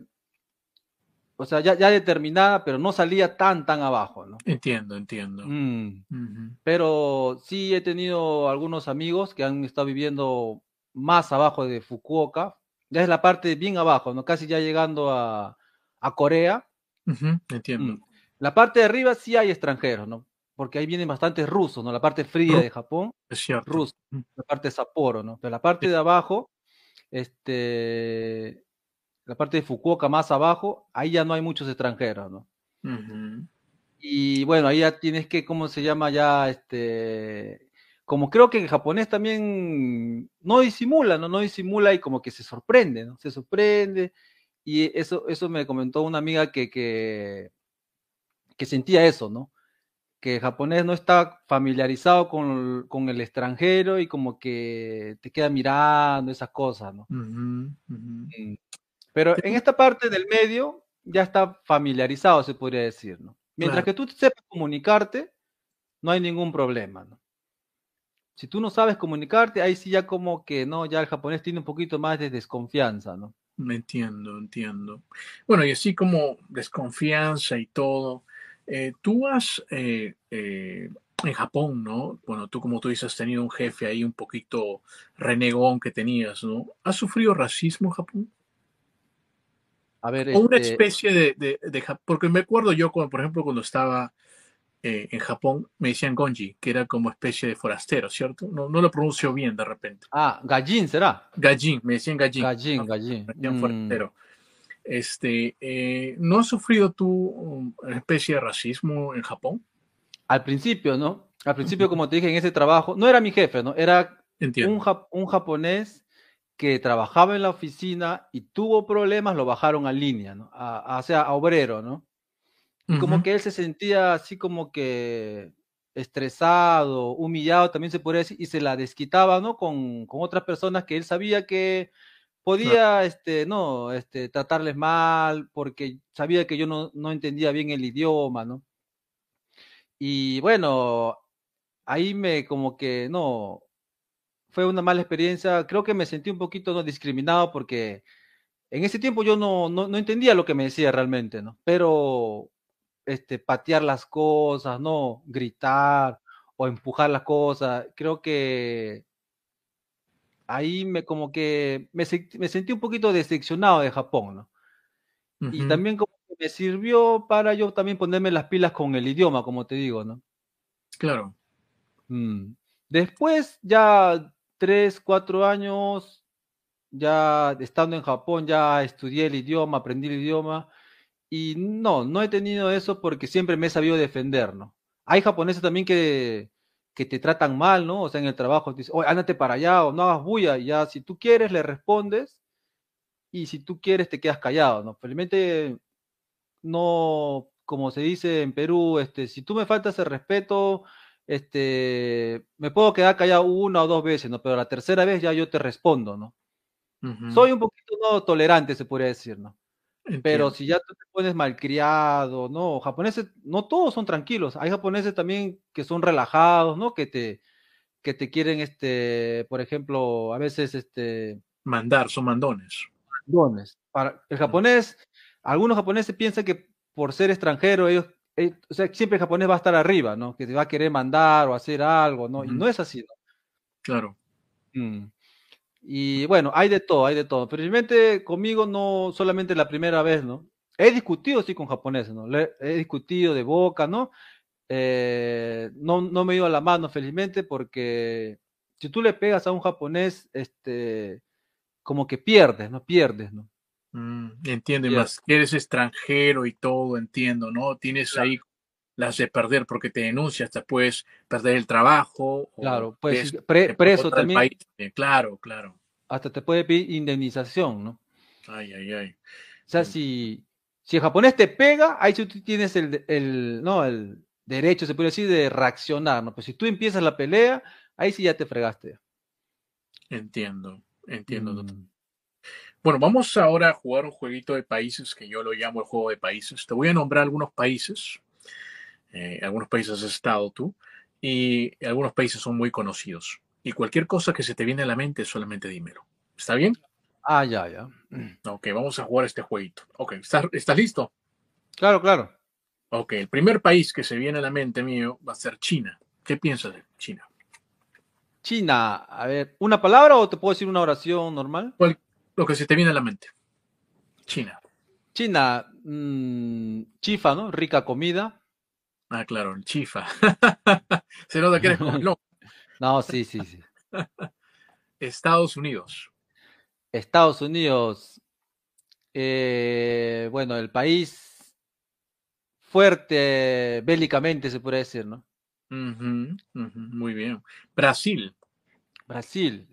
o sea, ya, ya, determinada, pero no salía tan, tan abajo, ¿no? Entiendo, entiendo. Mm. Pero sí he tenido algunos amigos que han estado viviendo más abajo de Fukuoka, ya es la parte bien abajo, ¿no? Casi ya llegando a, a Corea. entiendo. Mm. La parte de arriba sí hay extranjeros, ¿no? Porque ahí vienen bastantes rusos, ¿no? La parte fría de Japón, es cierto. ruso, la parte de Sapporo, ¿no? Pero la parte de abajo, este, la parte de Fukuoka más abajo, ahí ya no hay muchos extranjeros, ¿no? Y bueno, ahí ya tienes que, ¿cómo se llama ya? Este, como creo que el japonés también no disimula, ¿no? No disimula y como que se sorprende, ¿no? Se sorprende. Y eso, eso me comentó una amiga que, que, que sentía eso, ¿no? Que el japonés no está familiarizado con, con, el extranjero y como que te queda mirando esas cosas, ¿no? Mm. Pero en esta parte del medio ya está familiarizado, se podría decir, ¿no? Mientras que tú sepas comunicarte, no hay ningún problema, ¿no? Si tú no sabes comunicarte, ahí sí ya como que, no, ya el japonés tiene un poquito más de desconfianza, ¿no? Me entiendo, entiendo. Bueno, y así como desconfianza y todo, eh, tú has, eh, eh, en Japón, ¿no? Bueno, tú como tú dices, has tenido un jefe ahí un poquito renegón que tenías, ¿no? ¿Has sufrido racismo en Japón? A ver, o una este especie de, de, de, porque me acuerdo yo, cuando, por ejemplo, cuando estaba eh, en Japón, me decían Gonji, que era como especie de forastero, ¿cierto? No, no lo pronuncio bien de repente. Ah, Gallín será. Gallín, me decían Gallín. Gallín, Gallín. Me forastero. Este, eh, ¿No has sufrido tú una especie de racismo en Japón? Al principio, ¿no? Al principio, como te dije, en ese trabajo, no era mi jefe, ¿no? Era un, un japonés que trabajaba en la oficina y tuvo problemas, lo bajaron a línea, ¿no? A, sea, a obrero, ¿no? Y como que él se sentía así como que estresado, humillado, también se podría decir, y se la desquitaba, ¿no? Con, con otras personas que él sabía que podía, este, no, este, tratarles mal, porque sabía que yo no, no entendía bien el idioma, ¿no? Y bueno, ahí me como que, no, fue una mala experiencia. Creo que me sentí un poquito ¿no? discriminado porque en ese tiempo yo no, no, no, entendía lo que me decía realmente, ¿no? Pero este, patear las cosas, ¿no? Gritar o empujar las cosas, creo que ahí me como que me, me sentí un poquito decepcionado de Japón, ¿no? Y también como que me sirvió para yo también ponerme las pilas con el idioma, como te digo, ¿no? Claro. Mm. Después ya tres, cuatro años, ya estando en Japón, ya estudié el idioma, aprendí el idioma. Y no, no he tenido eso porque siempre me he sabido defender, ¿no? Hay japoneses también que, que te tratan mal, ¿no? O sea, en el trabajo te dicen, oye, ándate para allá o no hagas bulla. Ya, si tú quieres, le respondes. Y si tú quieres, te quedas callado, ¿no? Felizmente, no, como se dice en Perú, este, si tú me faltas el respeto, este, me puedo quedar callado una o dos veces, ¿no? Pero la tercera vez ya yo te respondo, ¿no? Soy un poquito no tolerante, se podría decir, ¿no? Pero si ya tú te pones malcriado, ¿no? Japoneses, no todos son tranquilos. Hay japoneses también que son relajados, ¿no? Que te, que te quieren, este, por ejemplo, a veces, este... Mandar, son mandones. Mandones. Para el japonés, algunos japoneses piensan que por ser extranjero ellos eh, o sea, siempre el japonés va a estar arriba, ¿no? Que te va a querer mandar o hacer algo, ¿no? Y no es así, ¿no? Claro. Mm. Y bueno, hay de todo, hay de todo. Realmente conmigo no solamente la primera vez, ¿no? He discutido, sí, con japoneses, ¿no? he discutido de boca, ¿no? Eh, no, no me he ido a la mano, felizmente, porque si tú le pegas a un japonés, este, como que pierdes, ¿no? Pierdes, ¿no? Mm, entiendo, más eres extranjero y todo, entiendo, ¿no? Tienes ahí las de perder porque te denuncias, te puedes perder el trabajo. Claro, pues preso también. Claro, claro. Hasta te puede pedir indemnización, ¿no? Ay, ay, ay. O sea, si, si el japonés te pega, ahí tú tienes el, el, no, el derecho, se puede decir, de reaccionar, ¿no? Pero si tú empiezas la pelea, ahí sí ya te fregaste. Entiendo, entiendo. Mm. Bueno, vamos ahora a jugar un jueguito de países que yo lo llamo el juego de países. Te voy a nombrar algunos países. Eh, algunos países has estado tú y algunos países son muy conocidos. Y cualquier cosa que se te viene a la mente, solamente dímelo. ¿Está bien? Ah, ya, ya. Ok, vamos a jugar este jueguito. Ok, ¿estás, ¿estás listo? Claro, claro. Ok, el primer país que se viene a la mente mío va a ser China. ¿Qué piensas de China? China, a ver, ¿una palabra o te puedo decir una oración normal? Cual, lo que se te viene a la mente. China. China, mmm, chifa, ¿no? Rica comida. Ah, claro, chifa. Se nota que eres no. no, sí, sí, sí. Estados Unidos. Estados Unidos. Eh, bueno, el país fuerte bélicamente, se puede decir, ¿no? muy bien. Brasil. Brasil.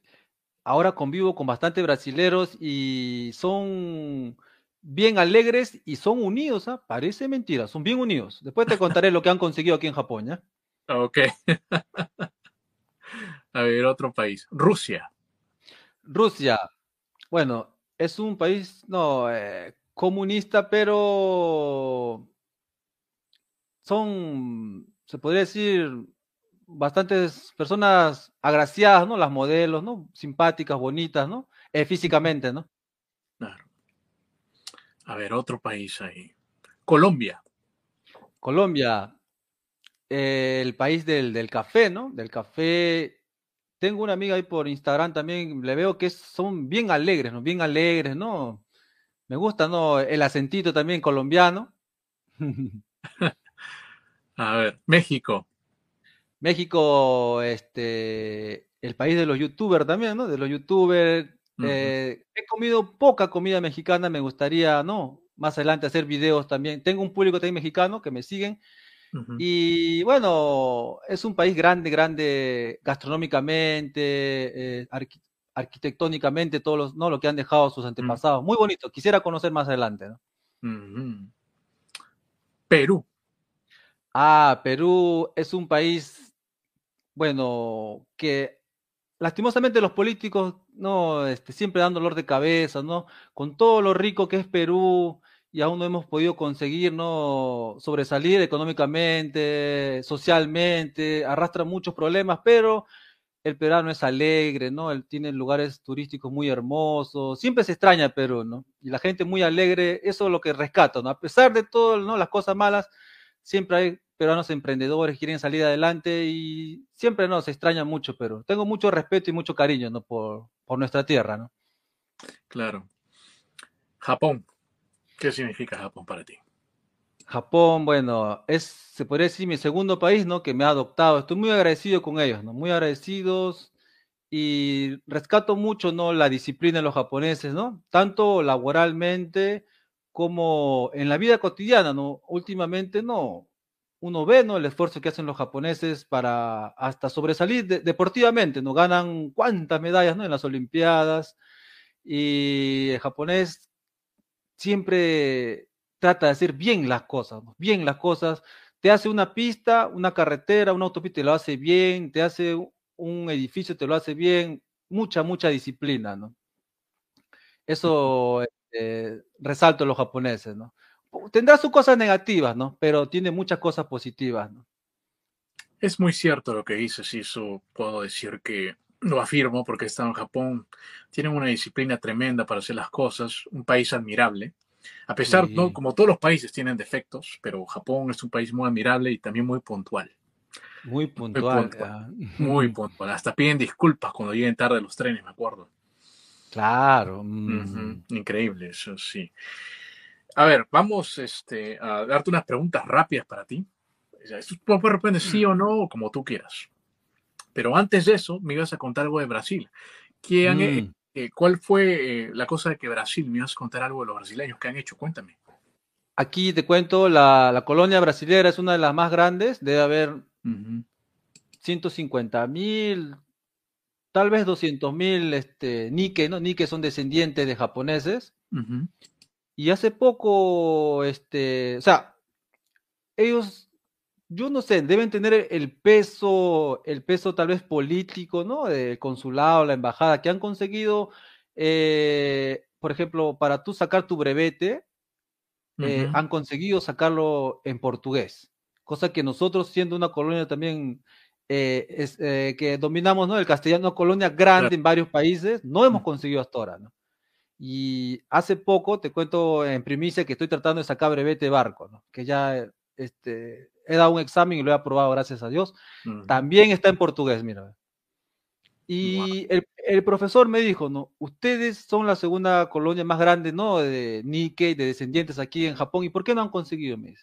Ahora convivo con bastantes brasileros y son bien alegres y son unidos, ¿ah? Parece mentira, son bien unidos. Después te contaré lo que han conseguido aquí en Japón, ¿ya? Ok. A ver, otro país. Rusia. Rusia. Bueno, es un país, no, eh, comunista, pero son, se podría decir, bastantes personas agraciadas, ¿no? Las modelos, ¿no? Simpáticas, bonitas, ¿no? Eh, físicamente, ¿no? Claro. A ver, otro país ahí. Colombia. Colombia, eh, el país del, del, café, ¿no? Del café. Tengo una amiga ahí por Instagram también, le veo que son bien alegres, ¿no? Bien alegres, ¿no? Me gusta, ¿no? El acentito también colombiano. A ver, México. México, este, el país de los youtubers también, ¿no? De los youtubers. Eh, he comido poca comida mexicana, me gustaría, ¿no? Más adelante hacer videos también. Tengo un público también mexicano que me siguen. Y bueno, es un país grande, grande gastronómicamente, eh, arquitectónicamente, todos los, ¿no? Lo que han dejado sus antepasados. Muy bonito. Quisiera conocer más adelante, ¿no? Perú. Ah, Perú es un país bueno, que lastimosamente los políticos, no, este, siempre dan dolor de cabeza, ¿no? Con todo lo rico que es Perú y aún no hemos podido conseguir, ¿no? Sobresalir económicamente, socialmente, arrastra muchos problemas, pero el peruano es alegre, ¿no? Él tiene lugares turísticos muy hermosos, siempre se extraña Perú, ¿no? Y la gente muy alegre, eso es lo que rescata, ¿no? A pesar de todo, ¿no? Las cosas malas, siempre hay peruanos emprendedores quieren salir adelante y siempre no, se extraña mucho, pero tengo mucho respeto y mucho cariño ¿no? por, por nuestra tierra. ¿no? Claro. Japón. ¿Qué significa Japón para ti? Japón, bueno, es, se podría decir, mi segundo país, ¿no? Que me ha adoptado. Estoy muy agradecido con ellos, ¿no? Muy agradecidos y rescato mucho, ¿no? La disciplina de los japoneses, ¿no? Tanto laboralmente como en la vida cotidiana, ¿no? Últimamente, no uno ve ¿no? el esfuerzo que hacen los japoneses para hasta sobresalir deportivamente, ¿no? Ganan cuántas medallas ¿no? en las Olimpiadas y el japonés siempre trata de hacer bien las cosas, bien las cosas. Te hace una pista, una carretera, una autopista, te lo hace bien, te hace un edificio, te lo hace bien, mucha, mucha disciplina, ¿no? Eso eh, resalto los japoneses, ¿no? Tendrá sus cosas negativas, ¿no? Pero tiene muchas cosas positivas, ¿no? Es muy cierto lo que dices y eso puedo decir que lo afirmo porque he estado en Japón. Tienen una disciplina tremenda para hacer las cosas, un país admirable. A pesar, ¿no? como todos los países tienen defectos, pero Japón es un país muy admirable y también muy puntual. Muy puntual. Muy puntual. Hasta piden disculpas cuando lleguen tarde los trenes, me acuerdo. Claro. Mm. Increíble, eso sí. A ver, vamos este, a darte unas preguntas rápidas para ti. Esto puede responder sí o no, como tú quieras. Pero antes de eso, me ibas a contar algo de Brasil. Mm. Eh, ¿Cuál fue eh, la cosa de que Brasil? Me ibas a contar algo de los brasileños que han hecho. Cuéntame. Aquí te cuento, la, colonia brasilera es una de las más grandes. Debe haber 150 mil, tal vez 200 mil este, Nike, ¿no? Nike son descendientes de japoneses. Y hace poco, este, o sea, ellos, yo no sé, deben tener el peso, el peso tal vez político, ¿no? Del consulado, la embajada, que han conseguido, eh, por ejemplo, para tú sacar tu brevete, eh, han conseguido sacarlo en portugués, cosa que nosotros, siendo una colonia también eh, es, que dominamos, ¿no? El castellano, colonia grande en varios países, no hemos conseguido hasta ahora, ¿no? Y hace poco, te cuento en primicia que estoy tratando de sacar brevete de barco, ¿no? que ya este, he dado un examen y lo he aprobado, gracias a Dios. También está en portugués, mira. Y el, profesor me dijo, no, ustedes son la segunda colonia más grande, ¿no? De Nikkei, de descendientes aquí en Japón, ¿y por qué no han conseguido? Me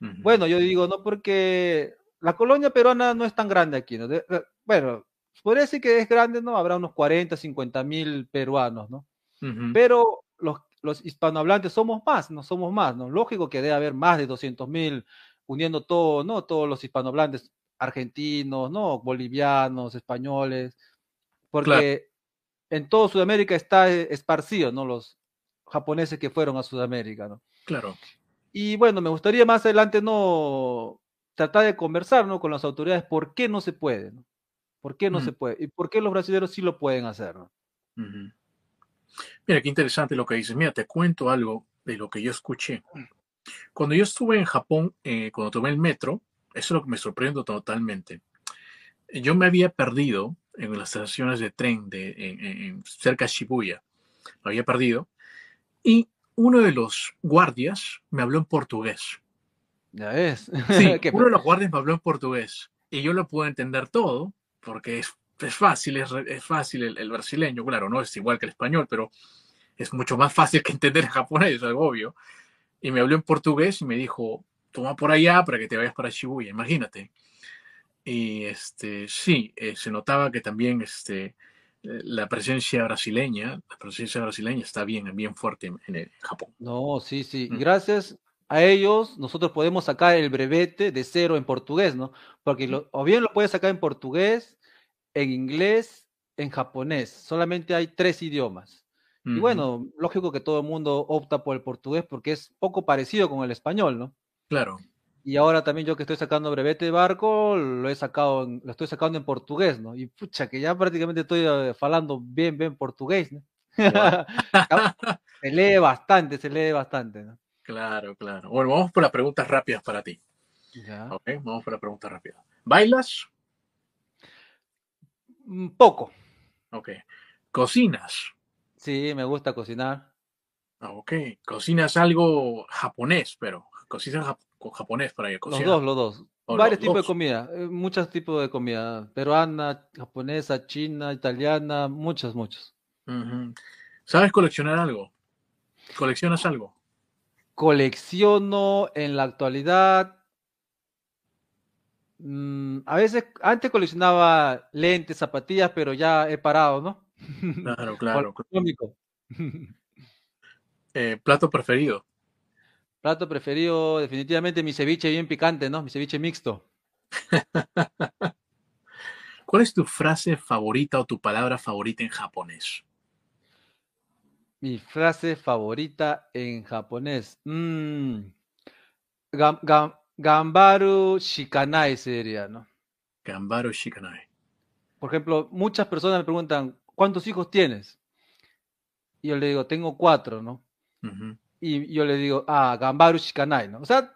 Bueno, yo digo, no, porque la colonia peruana no es tan grande aquí, ¿no? bueno, podría decir que es grande, ¿no? Habrá unos 40, 50 mil peruanos, ¿no? Pero los, los, hispanohablantes somos más, no somos más, ¿no? Lógico que debe haber más de 200 mil uniendo todo, ¿no? Todos los hispanohablantes argentinos, ¿no? Bolivianos, españoles, porque en toda Sudamérica está esparcido, ¿no? Los japoneses que fueron a Sudamérica, ¿no? Claro. Y bueno, me gustaría más adelante, ¿no? Tratar de conversar, ¿no? Con las autoridades, ¿por qué no se puede, ¿no? ¿Por qué no se puede? ¿Y por qué los brasileños sí lo pueden hacer, ¿no? Mira, qué interesante lo que dices. Mira, te cuento algo de lo que yo escuché. Cuando yo estuve en Japón, eh, cuando tomé el metro, eso es lo que me sorprende totalmente. Yo me había perdido en las estaciones de tren de, en, cerca de Shibuya. Lo había perdido. Y uno de los guardias me habló en portugués. Ya es. Sí, uno de los guardias me habló en portugués. Y yo lo puedo entender todo, porque es, es fácil, es, es fácil el, el, brasileño, claro, no es igual que el español, pero es mucho más fácil que entender el japonés, es algo obvio. Y me habló en portugués y me dijo, toma por allá para que te vayas para Shibuya, imagínate. Y este, sí, eh, se notaba que también este, eh, la presencia brasileña, la presencia brasileña está bien, bien fuerte en, Japón. No, sí, sí. Mm. Gracias a ellos, nosotros podemos sacar el brevete de cero en portugués, ¿no? Porque o bien lo puedes sacar en portugués, en inglés, en japonés. Solamente hay tres idiomas. Y bueno, lógico que todo el mundo opta por el portugués porque es poco parecido con el español, ¿no? Claro. Y ahora también yo que estoy sacando brevete de barco, lo he sacado, lo estoy sacando en portugués, ¿no? Y pucha, que ya prácticamente estoy eh, falando bien, bien portugués, ¿no? se lee bastante, se lee bastante, ¿no? Claro, claro. Bueno, vamos por las preguntas rápidas para ti. Ya. Ok, vamos por las preguntas rápidas. ¿Bailas? Mm, poco. Ok. ¿Cocinas? Sí, me gusta cocinar. Ah, ok. ¿Cocinas algo japonés, pero? cocinas con japonés para ir Los dos, los dos. Varios tipos de comida, eh, muchos tipos de comida, peruana, japonesa, china, italiana, muchos, muchos. ¿Sabes coleccionar algo? ¿Coleccionas algo? Colecciono en la actualidad. Mm, a veces, antes coleccionaba lentes, zapatillas, pero ya he parado, ¿no? Claro, claro. eh, ¿Plato preferido? Plato preferido, definitivamente mi ceviche bien picante, ¿no? Mi ceviche mixto. ¿Cuál es tu frase favorita o tu palabra favorita en japonés? Mi frase favorita en japonés. Mm. Gambaru shikanai sería, ¿no? Gambaru shikanai. Por ejemplo, muchas personas me preguntan, ¿cuántos hijos tienes? Y yo le digo, tengo cuatro, ¿no? y yo le digo, ah, Gambaru Shikanai, ¿no? O sea,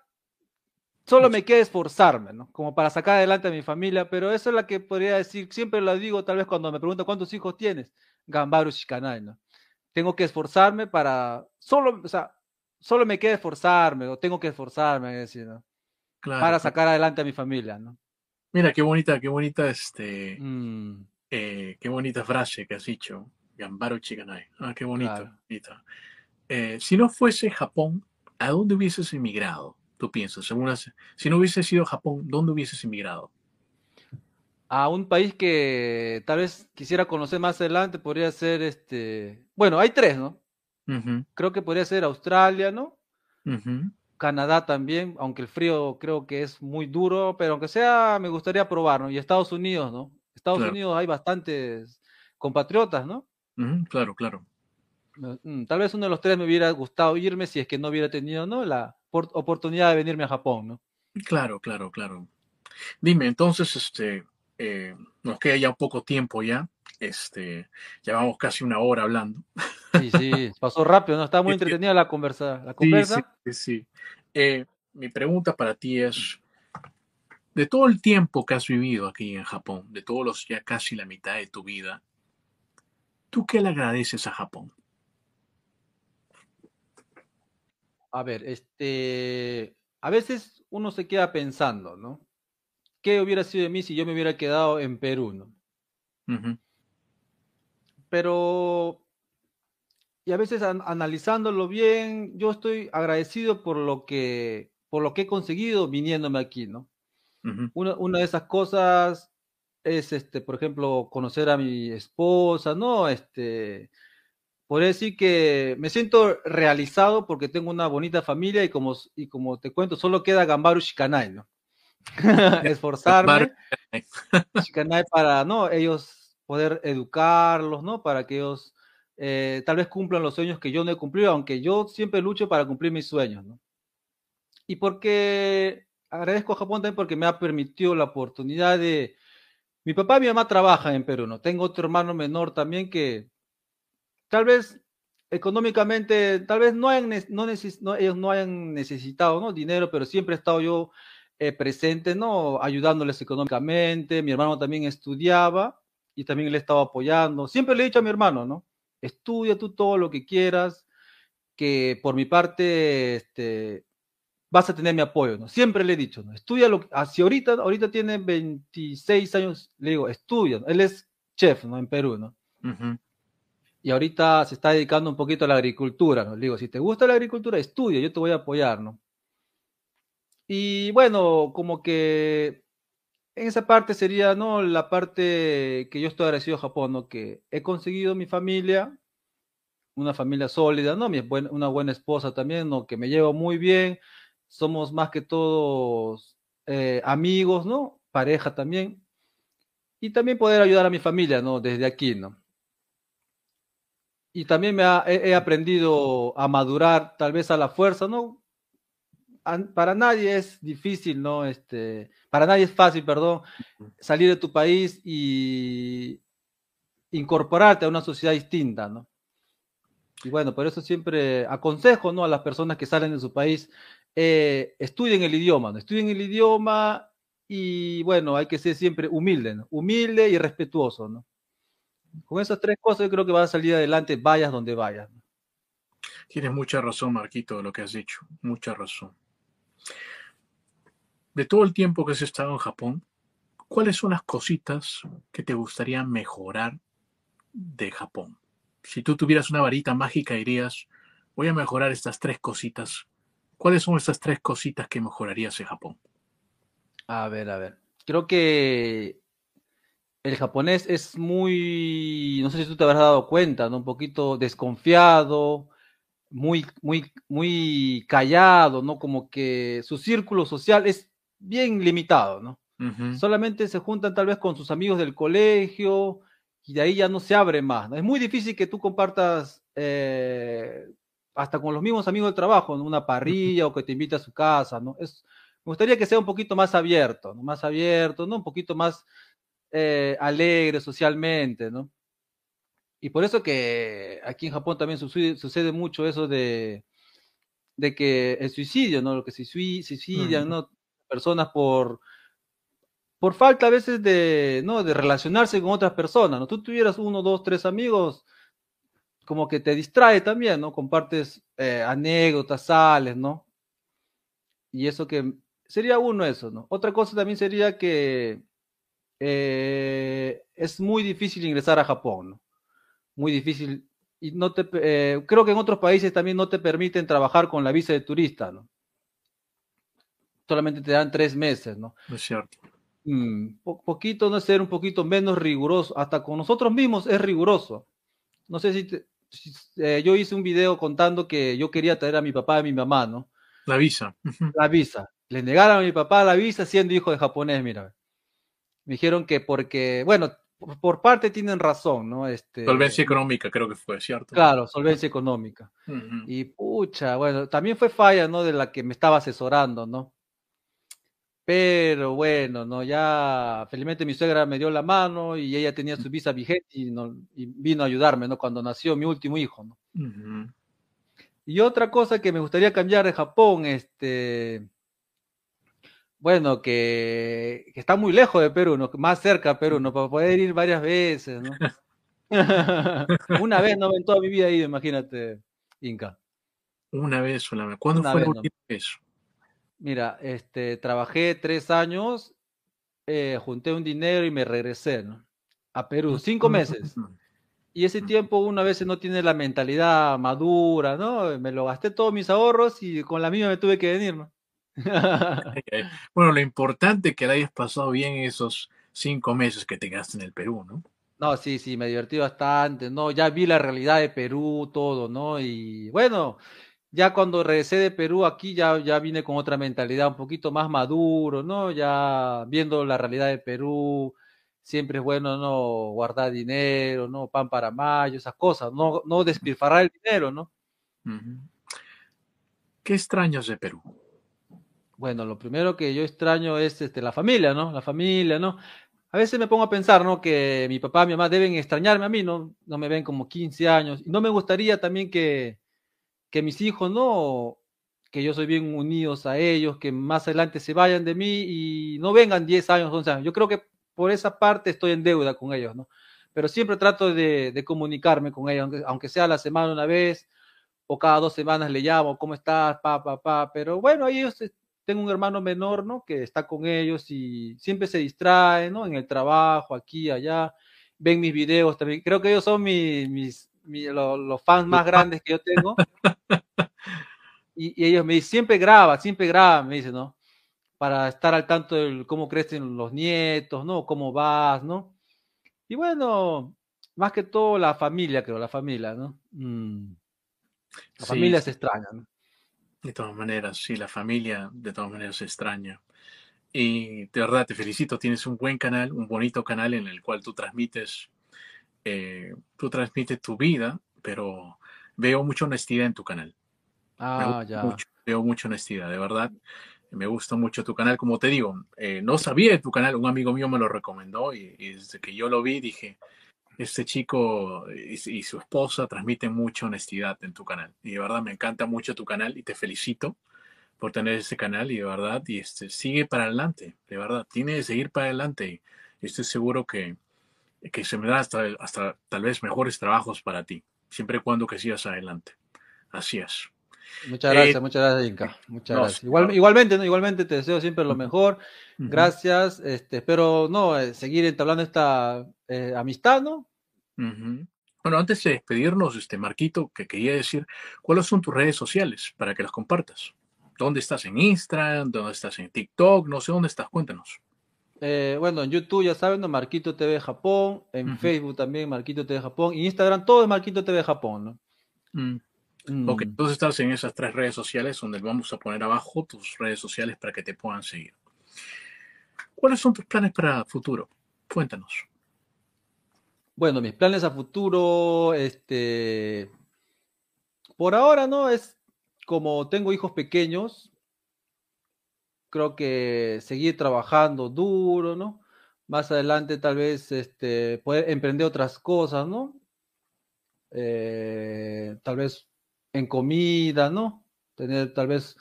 solo me queda esforzarme, ¿no? Como para sacar adelante a mi familia, pero eso es la que podría decir, siempre lo digo tal vez cuando me preguntan cuántos hijos tienes, Gambaru Shikanai, ¿no? Tengo que esforzarme para, solo, o sea, solo me queda esforzarme, o tengo que esforzarme, decir, ¿no? Para sacar adelante a mi familia, ¿no? Mira, qué bonita, qué bonita, este, mm. eh, qué bonita frase que has dicho, Gambaru Shikanai. Ah, qué bonito, bonito. Eh, si no fuese Japón, ¿a dónde hubieses emigrado? Tú piensas, si no hubiese sido Japón, ¿dónde hubieses emigrado? A un país que tal vez quisiera conocer más adelante, podría ser este. Bueno, hay tres, ¿no? Creo que podría ser Australia, ¿no? Canadá también, aunque el frío creo que es muy duro, pero aunque sea, me gustaría probar, ¿no? Y Estados Unidos, ¿no? Estados Unidos hay bastantes compatriotas, ¿no? Claro, claro. Mm, tal vez uno de los tres me hubiera gustado irme si es que no hubiera tenido ¿no? la oportunidad de venirme a Japón, ¿no? Claro, claro, claro. Dime, entonces, este, eh, nos queda ya un poco tiempo ya. Este, llevamos casi una hora hablando. Sí, sí, pasó rápido, ¿no? Estaba muy entretenida la conversa. La conversa. Sí, sí, eh, mi pregunta para ti es, de todo el tiempo que has vivido aquí en Japón, de todos los ya casi la mitad de tu vida, ¿tú qué le agradeces a Japón? A ver, este, a veces uno se queda pensando, ¿no? ¿Qué hubiera sido de mí si yo me hubiera quedado en Perú, ¿no? Pero y a veces analizándolo bien, yo estoy agradecido por lo que por lo que he conseguido viniéndome aquí, ¿no? una, una, de esas cosas es, este, por ejemplo, conocer a mi esposa, ¿no? Este, por decir que me siento realizado porque tengo una bonita familia y como, y como te cuento, solo queda Gambaru Shikanai, ¿no? Esforzarme Shikanai para, ¿no? Ellos poder educarlos, ¿no? Para que ellos eh, tal vez cumplan los sueños que yo no he cumplido, aunque yo siempre lucho para cumplir mis sueños, ¿no? Y porque agradezco a Japón también porque me ha permitido la oportunidad de... Mi papá y mi mamá trabajan en Perú, ¿no? Tengo otro hermano menor también que tal vez económicamente, tal vez no, hayan, no, ellos no hayan necesitado ¿no? dinero, pero siempre he estado yo eh, presente, ¿no? Ayudándoles económicamente. Mi hermano también estudiaba y también le estaba apoyando. Siempre le he dicho a mi hermano, ¿no? Estudia tú todo lo que quieras, que por mi parte, este, vas a tener mi apoyo, ¿no? Siempre le he dicho, ¿no? Estudia lo que, si ahorita, ahorita tiene 26 años, le digo, estudia, él es chef, ¿no? En Perú, ¿no? y ahorita se está dedicando un poquito a la agricultura, ¿no? Le digo, si te gusta la agricultura, estudia, yo te voy a apoyar, ¿no? Y bueno, como que en esa parte sería, ¿no? La parte que yo estoy agradecido a Japón, ¿no? Que he conseguido mi familia, una familia sólida, ¿no? Mi, una buena esposa también, ¿no? Que me llevo muy bien, somos más que todos eh, amigos, ¿no? Pareja también. Y también poder ayudar a mi familia, ¿no? Desde aquí, ¿no? y también me he, aprendido a madurar tal vez a la fuerza, ¿no? Para nadie es difícil, ¿no? Este, para nadie es fácil, perdón, salir de tu país y incorporarte a una sociedad distinta, ¿no? Y bueno, por eso siempre aconsejo, ¿no? A las personas que salen de su país, eh, estudien el idioma, ¿no? Estudien el idioma y bueno, hay que ser siempre humilde, ¿no? Humilde y respetuoso, ¿no? Con esas tres cosas yo creo que vas a salir adelante, vayas donde vayas. Tienes mucha razón, Marquito, de lo que has dicho. Mucha razón. De todo el tiempo que has estado en Japón, ¿cuáles son las cositas que te gustaría mejorar de Japón? Si tú tuvieras una varita mágica, dirías, voy a mejorar estas tres cositas. ¿Cuáles son estas tres cositas que mejorarías en Japón? A ver, a ver. Creo que el japonés es muy, no sé si tú te habrás dado cuenta, ¿no? Un poquito desconfiado, muy, muy, muy callado, ¿no? Como que su círculo social es bien limitado, ¿no? Solamente se juntan tal vez con sus amigos del colegio y de ahí ya no se abre más, ¿no? Es muy difícil que tú compartas eh, hasta con los mismos amigos del trabajo, ¿no? Una parrilla o que te invite a su casa, ¿no? Es, me gustaría que sea un poquito más abierto, ¿no? Más abierto, ¿no? Un poquito más eh, alegre socialmente, ¿no? Y por eso que aquí en Japón también sucede, mucho eso de, de, que el suicidio, ¿no? Lo que se suicidan, ¿no? Personas por, por falta a veces de, ¿no? De relacionarse con otras personas, ¿no? Tú tuvieras uno, dos, tres amigos, como que te distrae también, ¿no? Compartes eh, anécdotas, sales, ¿no? Y eso que sería uno eso, ¿no? Otra cosa también sería que eh, es muy difícil ingresar a Japón, ¿no? Muy difícil. Y no te, eh, creo que en otros países también no te permiten trabajar con la visa de turista, ¿no? Solamente te dan tres meses, ¿no? Es cierto. Mm, poquito, no ser un poquito menos riguroso. Hasta con nosotros mismos es riguroso. No sé si, eh, yo hice un video contando que yo quería traer a mi papá y a mi mamá, ¿no? La visa. La visa. Le negaron a mi papá la visa siendo hijo de japonés, mira. Me dijeron que porque, bueno, por parte tienen razón, ¿no? Este, solvencia económica, creo que fue, ¿cierto? Claro, solvencia económica. Y pucha, bueno, también fue falla, ¿no? De la que me estaba asesorando, ¿no? Pero bueno, ¿no? Ya felizmente mi suegra me dio la mano y ella tenía su visa vigente y, no, y vino a ayudarme, ¿no? Cuando nació mi último hijo, ¿no? Y otra cosa que me gustaría cambiar de Japón, este, bueno, que, está muy lejos de Perú, ¿no? más cerca de Perú, ¿no? Para poder ir varias veces, ¿no? Una vez, ¿no? En toda mi vida he ido, imagínate, Inca. Una vez solamente. ¿Cuándo fue la última vez? Mira, este, trabajé tres años, eh, junté un dinero y me regresé, ¿no? A Perú, cinco meses. Y ese tiempo una vez no tiene la mentalidad madura, ¿no? Me lo gasté todos mis ahorros y con la mía me tuve que venir, ¿no? bueno, lo importante es que la hayas pasado bien esos cinco meses que te quedaste en el Perú, ¿no? No, sí, sí, me divertí bastante, ¿no? Ya vi la realidad de Perú, todo, ¿no? Y bueno, ya cuando regresé de Perú aquí ya, ya vine con otra mentalidad, un poquito más maduro, ¿no? Ya viendo la realidad de Perú, siempre es bueno, ¿no? Guardar dinero, ¿no? Pan para mayo, esas cosas, no, no despilfarrar el dinero, ¿no? ¿Qué extrañas de Perú? Bueno, lo primero que yo extraño es este, la familia, ¿no? La familia, ¿no? A veces me pongo a pensar, ¿no? Que mi papá, mi mamá deben extrañarme a mí, ¿no? No me ven como 15 años. Y no me gustaría también que, que mis hijos, ¿no? Que yo soy bien unidos a ellos, que más adelante se vayan de mí y no vengan 10 años, 11 años. Yo creo que por esa parte estoy en deuda con ellos, ¿no? Pero siempre trato de, de comunicarme con ellos, aunque, aunque sea la semana una vez o cada dos semanas le llamo, ¿cómo estás, papá, papá? Pero bueno, ellos tengo un hermano menor, ¿no? Que está con ellos y siempre se distrae, ¿no? En el trabajo, aquí, allá. Ven mis videos también. Creo que ellos son mis, mis, los, fans más grandes que yo tengo. Y, ellos me dicen, siempre graba, siempre graba, me dicen, ¿no? Para estar al tanto de cómo crecen los nietos, ¿no? Cómo vas, ¿no? Y bueno, más que todo la familia, creo, la familia, ¿no? Mm. La familia se extraña, ¿no? De todas maneras, sí, la familia de todas maneras se extraña. Y de verdad te felicito, tienes un buen canal, un bonito canal en el cual tú transmites, eh, tú transmites tu vida, pero veo mucha honestidad en tu canal. Ah, ya. veo mucha honestidad, de verdad. Me gusta mucho tu canal, como te digo, eh, no sabía de tu canal, un amigo mío me lo recomendó y, y desde que yo lo vi dije, este chico y, su esposa transmiten mucha honestidad en tu canal. Y de verdad me encanta mucho tu canal y te felicito por tener ese canal y de verdad, y este, sigue para adelante, de verdad, tiene que seguir para adelante y estoy seguro que, que se me da hasta, hasta tal vez mejores trabajos para ti, siempre y cuando que sigas adelante. Así es. Muchas gracias, eh, muchas gracias, Inca. Muchas gracias. igualmente, ¿no? igualmente te deseo siempre lo mejor. Gracias. Este, espero no eh, seguir entablando esta eh, amistad, ¿no? Bueno, antes de despedirnos, este Marquito, que quería decir, ¿cuáles son tus redes sociales para que las compartas? ¿Dónde estás en Instagram? ¿Dónde estás en TikTok? No sé dónde estás, cuéntanos. bueno, en YouTube ya saben, ¿no? Marquito TV Japón, en Facebook también Marquito TV Japón, y Instagram todo es Marquito TV Japón, ¿no? Mm. Ok, mm. entonces estás en esas tres redes sociales donde vamos a poner abajo tus redes sociales para que te puedan seguir. ¿Cuáles son tus planes para futuro? Cuéntanos. Bueno, mis planes a futuro, este, por ahora no es como tengo hijos pequeños, creo que seguir trabajando duro, ¿no? Más adelante tal vez este, poder emprender otras cosas, ¿no? Eh, tal vez en comida, ¿no? Tener tal vez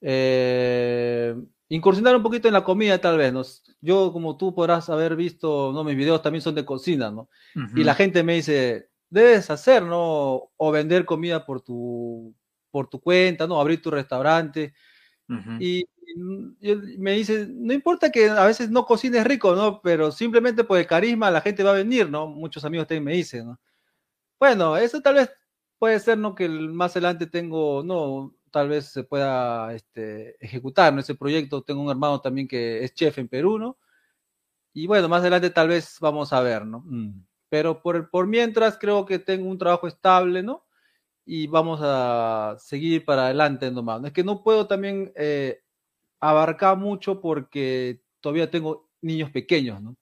eh, incursionar un poquito en la comida, tal vez, ¿no? Yo, como tú podrás haber visto, ¿no? Mis videos también son de cocina, ¿no? Y la gente me dice, debes hacer, ¿no? O vender comida por tu, por tu cuenta, ¿no? Abrir tu restaurante. Y me dice, no importa que a veces no cocines rico, ¿no? Pero simplemente por el carisma la gente va a venir, ¿no? Muchos amigos también me dicen, ¿no? Bueno, eso tal vez puede ser, ¿no? Que más adelante tengo, no, tal vez se pueda este, ejecutar, ¿no? Ese proyecto, tengo un hermano también que es chef en Perú, ¿no? Y bueno, más adelante tal vez vamos a ver, ¿no? Mm. Pero por, por mientras creo que tengo un trabajo estable, ¿no? Y vamos a seguir para adelante nomás. ¿no? Es que no puedo también eh, abarcar mucho porque todavía tengo niños pequeños, ¿no?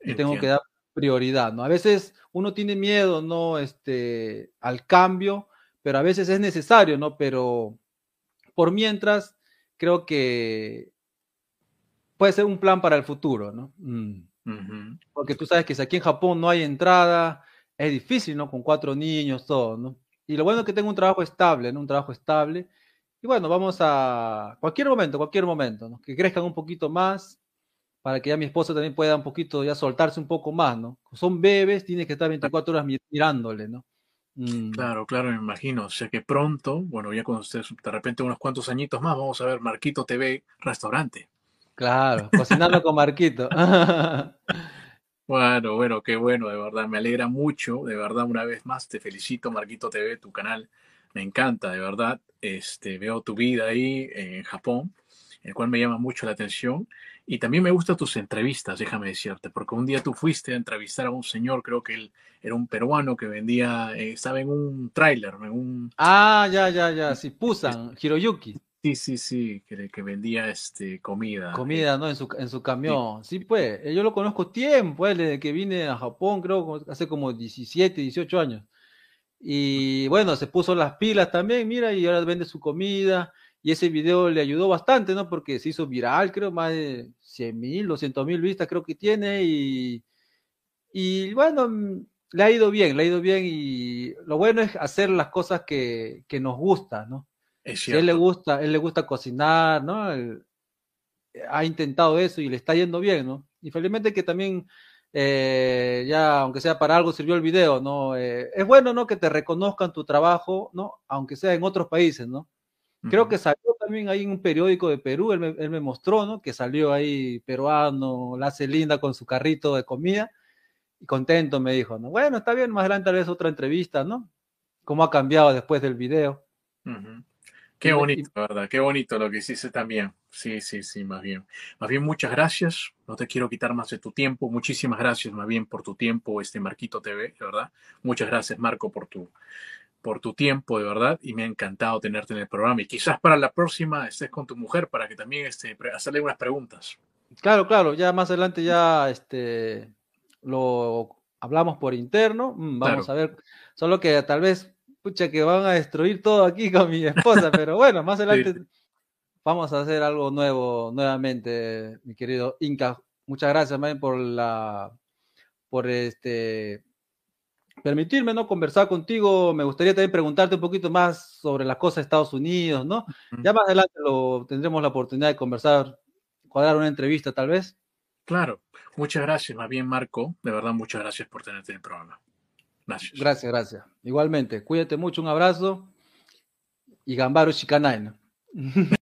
Y tengo que dar prioridad, ¿no? A veces uno tiene miedo, ¿no? Este, al cambio, pero a veces es necesario, ¿no? Pero por mientras, creo que puede ser un plan para el futuro, ¿no? Mm. Porque tú sabes que si aquí en Japón no hay entrada, es difícil, ¿no? Con cuatro niños, todo, ¿no? Y lo bueno es que tengo un trabajo estable, ¿no? Un trabajo estable. Y bueno, vamos a cualquier momento, cualquier momento, ¿no? Que crezcan un poquito más, para que ya mi esposa también pueda un poquito ya soltarse un poco más, ¿no? Son bebés, tiene que estar 24 horas mirándole, ¿no? Mm. Claro, claro, me imagino. O sea que pronto, bueno, ya cuando ustedes de repente unos cuantos añitos más, vamos a ver Marquito TV restaurante. Claro, cocinando con Marquito. Bueno, bueno, qué bueno, de verdad, me alegra mucho, de verdad, una vez más, te felicito, Marquito TV, tu canal, me encanta, de verdad, este, veo tu vida ahí en Japón, el cual me llama mucho la atención, y también me gustan tus entrevistas, déjame decirte, porque un día tú fuiste a entrevistar a un señor, creo que él era un peruano que vendía, eh, estaba en un tráiler, en un... Ah, ya, ya, ya, sí, Pusan, Hiroyuki. Sí, sí, sí, que, que vendía este, comida. Comida, ¿no? En su, en su camión. Sí. pues, eh, yo lo conozco tiempo, eh, desde que vine a Japón, creo, hace como 17, 18 años. Y bueno, se puso las pilas también, mira, y ahora vende su comida. Y ese video le ayudó bastante, ¿no? Porque se hizo viral, creo, más de 100 mil, 200 mil vistas creo que tiene. Y, y bueno, mm, le ha ido bien, le ha ido bien. Y lo bueno es hacer las cosas que, que nos gustan, ¿no? él le gusta, él le gusta cocinar, ¿no? ha intentado eso y le está yendo bien, ¿no? Y felizmente que también eh, ya, aunque sea para algo, sirvió el video, ¿no? Eh, es bueno, ¿no? Que te reconozcan tu trabajo, ¿no? Aunque sea en otros países, ¿no? Creo que salió también ahí en un periódico de Perú, él me, él me, mostró, ¿no? Que salió ahí peruano, la hace linda con su carrito de comida y contento me dijo, ¿no? Bueno, está bien, más adelante tal vez otra entrevista, ¿no? Cómo ha cambiado después del video. Qué bonito, ¿verdad? Qué bonito lo que hiciste también. Sí, sí, sí, más bien. Más bien, muchas gracias. No te quiero quitar más de tu tiempo. Muchísimas gracias, más bien, por tu tiempo, este Marquito TV, verdad. Muchas gracias, Marco, por tu, por tu tiempo, de verdad. Y me ha encantado tenerte en el programa. Y quizás para la próxima estés con tu mujer para que también este, hacerle unas preguntas. Claro, claro. Ya más adelante ya este, lo hablamos por interno. Mm, vamos a ver. Solo que tal vez pucha, que van a destruir todo aquí con mi esposa, pero bueno, más adelante vamos a hacer algo nuevo nuevamente, mi querido Inca. Muchas gracias, man, por la, por este, permitirme, ¿no? Conversar contigo. Me gustaría también preguntarte un poquito más sobre las cosas de Estados Unidos, ¿no? Ya más adelante lo, tendremos la oportunidad de conversar, cuadrar una entrevista tal vez. Claro, muchas gracias, más bien Marco, de verdad muchas gracias por tenerte en el programa. Gracias. Gracias, gracias. Igualmente, cuídate mucho, un abrazo y Gambaro Shikanai.